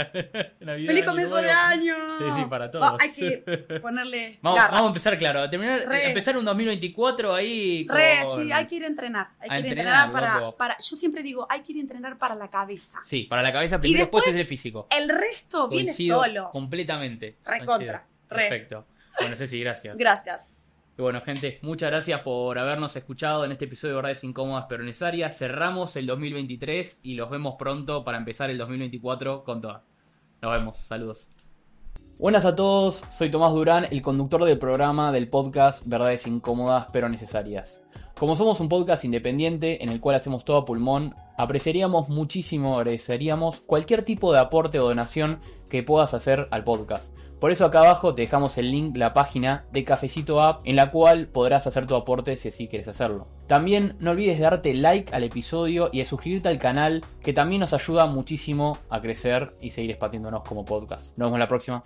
Navidad, feliz comienzo de año. Sí, sí, para Va, todos. hay que [LAUGHS] ponerle Vamos, garra. vamos a empezar, claro, a terminar, Re. empezar un 2024 ahí con... Re, sí, hay que ir a entrenar. Hay A que ir a entrenar, entrenar para, para. Yo siempre digo, hay que ir a entrenar para la cabeza. Sí, para la cabeza primero, después, después- es el físico. El resto viene solo. Completamente. Recontra, re. Perfecto. Bueno, Ceci, gracias. Gracias. Y bueno, gente, muchas gracias por habernos escuchado en este episodio de Verdades Incómodas pero Necesarias. Cerramos el 2023 y los vemos pronto para empezar el 2024 con toda. Nos vemos, saludos. Buenas a todos, soy Tomás Durán, el conductor del programa del podcast Verdades Incómodas pero Necesarias. Como somos un podcast independiente en el cual hacemos todo a pulmón, apreciaríamos muchísimo, agradeceríamos cualquier tipo de aporte o donación que puedas hacer al podcast. Por eso acá abajo te dejamos el link, la página de Cafecito App, en la cual podrás hacer tu aporte si así quieres hacerlo. También no olvides darte like al episodio y de suscribirte al canal, que también nos ayuda muchísimo a crecer y seguir expandiéndonos como podcast. Nos vemos la próxima.